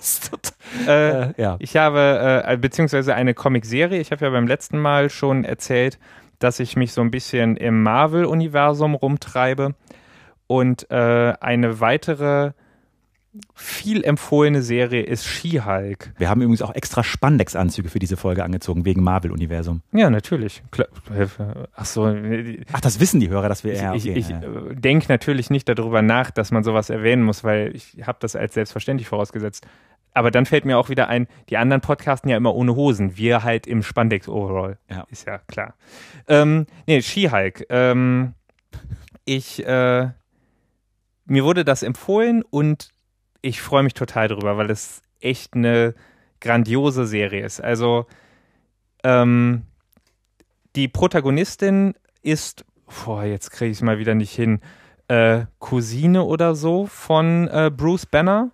äh, äh, ja. Ich habe, äh, beziehungsweise eine Comic-Serie. Ich habe ja beim letzten Mal schon erzählt, dass ich mich so ein bisschen im Marvel-Universum rumtreibe. Und äh, eine weitere viel empfohlene Serie ist She-Hulk. Wir haben übrigens auch extra Spandex-Anzüge für diese Folge angezogen, wegen Marvel-Universum. Ja, natürlich. Ach so. Ach, das wissen die Hörer, dass wir... Ja, okay, ich, ich ja. Äh, denke natürlich nicht darüber nach, dass man sowas erwähnen muss, weil ich habe das als selbstverständlich vorausgesetzt. Aber dann fällt mir auch wieder ein, die anderen podcasten ja immer ohne Hosen. Wir halt im Spandex-Overall. Ja. Ist ja klar. Ähm, nee, She-Hulk. Ähm, ich... Äh, mir wurde das empfohlen und ich freue mich total drüber, weil es echt eine grandiose Serie ist. Also ähm, die Protagonistin ist, boah, jetzt kriege ich es mal wieder nicht hin, äh, Cousine oder so von äh, Bruce Banner.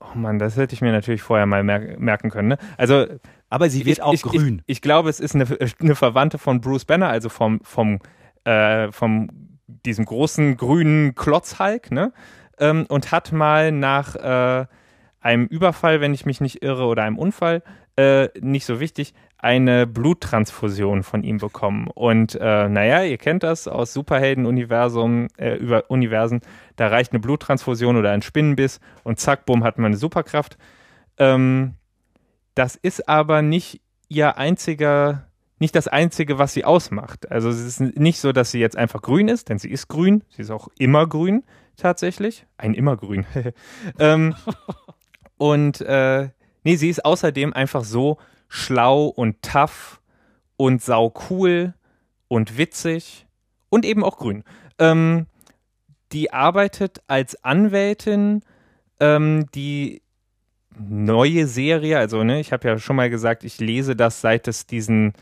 Oh Mann, das hätte ich mir natürlich vorher mal mer merken können. Ne? Also, aber sie wird ich, auch ich, grün. Ich, ich, glaube, es ist eine, eine, Verwandte von Bruce Banner, also vom, vom, äh, vom diesem großen grünen Klotzhulk, ne? Ähm, und hat mal nach äh, einem Überfall, wenn ich mich nicht irre, oder einem Unfall, äh, nicht so wichtig, eine Bluttransfusion von ihm bekommen. Und äh, naja, ihr kennt das aus Superhelden-Universum, äh, über Universen, da reicht eine Bluttransfusion oder ein Spinnenbiss und zack, bumm, hat man eine Superkraft. Ähm, das ist aber nicht ihr einziger, nicht das einzige, was sie ausmacht. Also es ist nicht so, dass sie jetzt einfach grün ist, denn sie ist grün. Sie ist auch immer grün, tatsächlich. Ein immergrün. ähm, und äh, nee, sie ist außerdem einfach so schlau und tough und sau cool und witzig und eben auch grün. Ähm, die arbeitet als Anwältin, ähm, die neue Serie, also ne, ich habe ja schon mal gesagt, ich lese das, seit es diesen,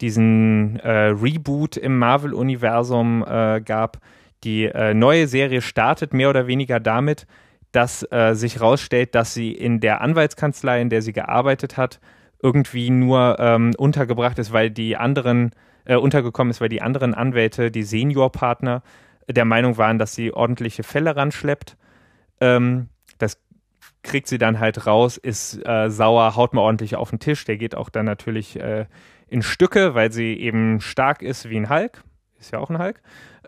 diesen äh, Reboot im Marvel-Universum äh, gab. Die äh, neue Serie startet mehr oder weniger damit, dass äh, sich herausstellt, dass sie in der Anwaltskanzlei, in der sie gearbeitet hat, irgendwie nur ähm, untergebracht ist, weil die anderen äh, untergekommen ist, weil die anderen Anwälte, die Seniorpartner, der Meinung waren, dass sie ordentliche Fälle ranschleppt. Ähm, das kriegt sie dann halt raus, ist äh, sauer, haut mal ordentlich auf den Tisch. Der geht auch dann natürlich äh, in Stücke, weil sie eben stark ist wie ein Hulk. Ist ja auch ein Hulk.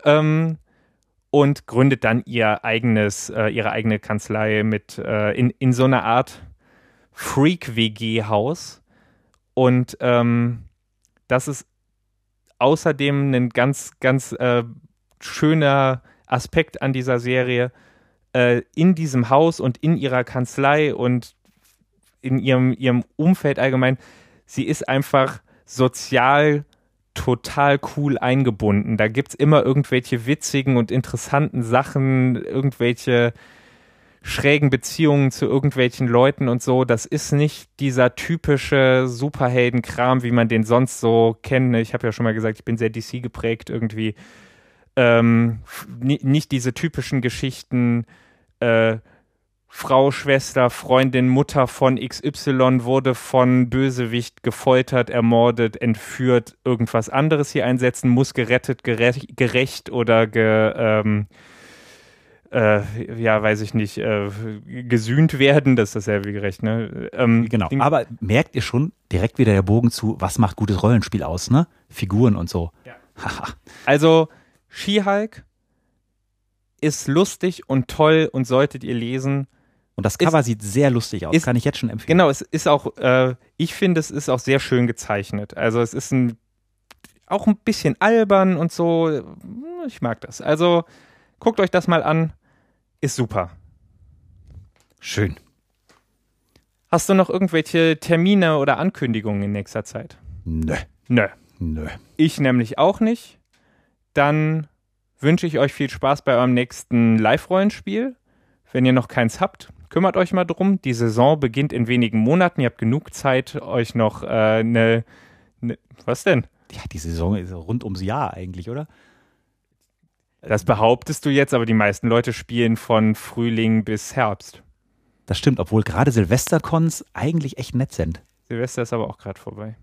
Ähm, und gründet dann ihr eigenes, äh, ihre eigene Kanzlei mit äh, in, in so einer Art Freak-WG-Haus. Und ähm, das ist außerdem ein ganz, ganz äh, schöner Aspekt an dieser Serie. Äh, in diesem Haus und in ihrer Kanzlei und in ihrem, ihrem Umfeld allgemein, sie ist einfach sozial total cool eingebunden. Da gibt es immer irgendwelche witzigen und interessanten Sachen, irgendwelche schrägen Beziehungen zu irgendwelchen Leuten und so. Das ist nicht dieser typische Superheldenkram, wie man den sonst so kennt. Ich habe ja schon mal gesagt, ich bin sehr DC geprägt irgendwie. Ähm, nicht diese typischen Geschichten, äh, Frau, Schwester, Freundin, Mutter von XY wurde von Bösewicht gefoltert, ermordet, entführt, irgendwas anderes hier einsetzen, muss gerettet, gerecht, gerecht oder ge, ähm, äh, ja, weiß ich nicht, äh, gesühnt werden, das ist dasselbe wie gerecht, ne? Ähm, genau, aber merkt ihr schon direkt wieder der Bogen zu, was macht gutes Rollenspiel aus, ne? Figuren und so. Ja. also, She-Hulk ist lustig und toll und solltet ihr lesen. Und das Cover ist, sieht sehr lustig aus, ist, kann ich jetzt schon empfehlen. Genau, es ist auch, äh, ich finde, es ist auch sehr schön gezeichnet. Also es ist ein, auch ein bisschen albern und so. Ich mag das. Also guckt euch das mal an. Ist super. Schön. Hast du noch irgendwelche Termine oder Ankündigungen in nächster Zeit? Nö. Nö. Nö. Ich nämlich auch nicht. Dann wünsche ich euch viel Spaß bei eurem nächsten Live-Rollenspiel. Wenn ihr noch keins habt, kümmert euch mal drum. Die Saison beginnt in wenigen Monaten. Ihr habt genug Zeit, euch noch eine. Äh, ne, ne, was denn? Ja, die Saison ist rund ums Jahr eigentlich, oder? Das behauptest du jetzt, aber die meisten Leute spielen von Frühling bis Herbst. Das stimmt, obwohl gerade Silvestercons eigentlich echt nett sind. Silvester ist aber auch gerade vorbei.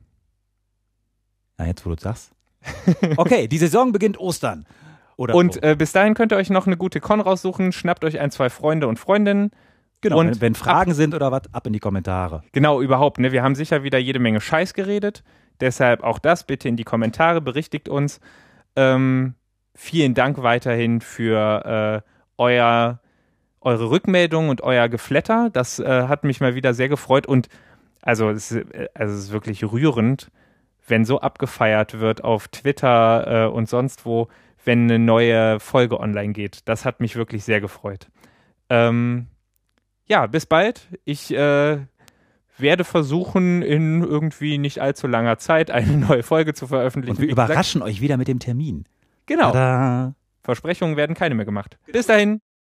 Na, jetzt wo du sagst. okay, die Saison beginnt Ostern. Oder und äh, bis dahin könnt ihr euch noch eine gute Con raussuchen. Schnappt euch ein, zwei Freunde und Freundinnen. Genau, und wenn, wenn Fragen ab, sind oder was, ab in die Kommentare. Genau, überhaupt. Ne? Wir haben sicher wieder jede Menge Scheiß geredet. Deshalb auch das bitte in die Kommentare, berichtigt uns. Ähm, vielen Dank weiterhin für äh, euer, eure Rückmeldung und euer Geflatter. Das äh, hat mich mal wieder sehr gefreut und also es, äh, also es ist wirklich rührend, wenn so abgefeiert wird auf Twitter äh, und sonst wo, wenn eine neue Folge online geht. Das hat mich wirklich sehr gefreut. Ähm, ja, bis bald. Ich äh, werde versuchen, in irgendwie nicht allzu langer Zeit eine neue Folge zu veröffentlichen. Und wir überraschen euch wieder mit dem Termin. Genau. Tada. Versprechungen werden keine mehr gemacht. Bis dahin.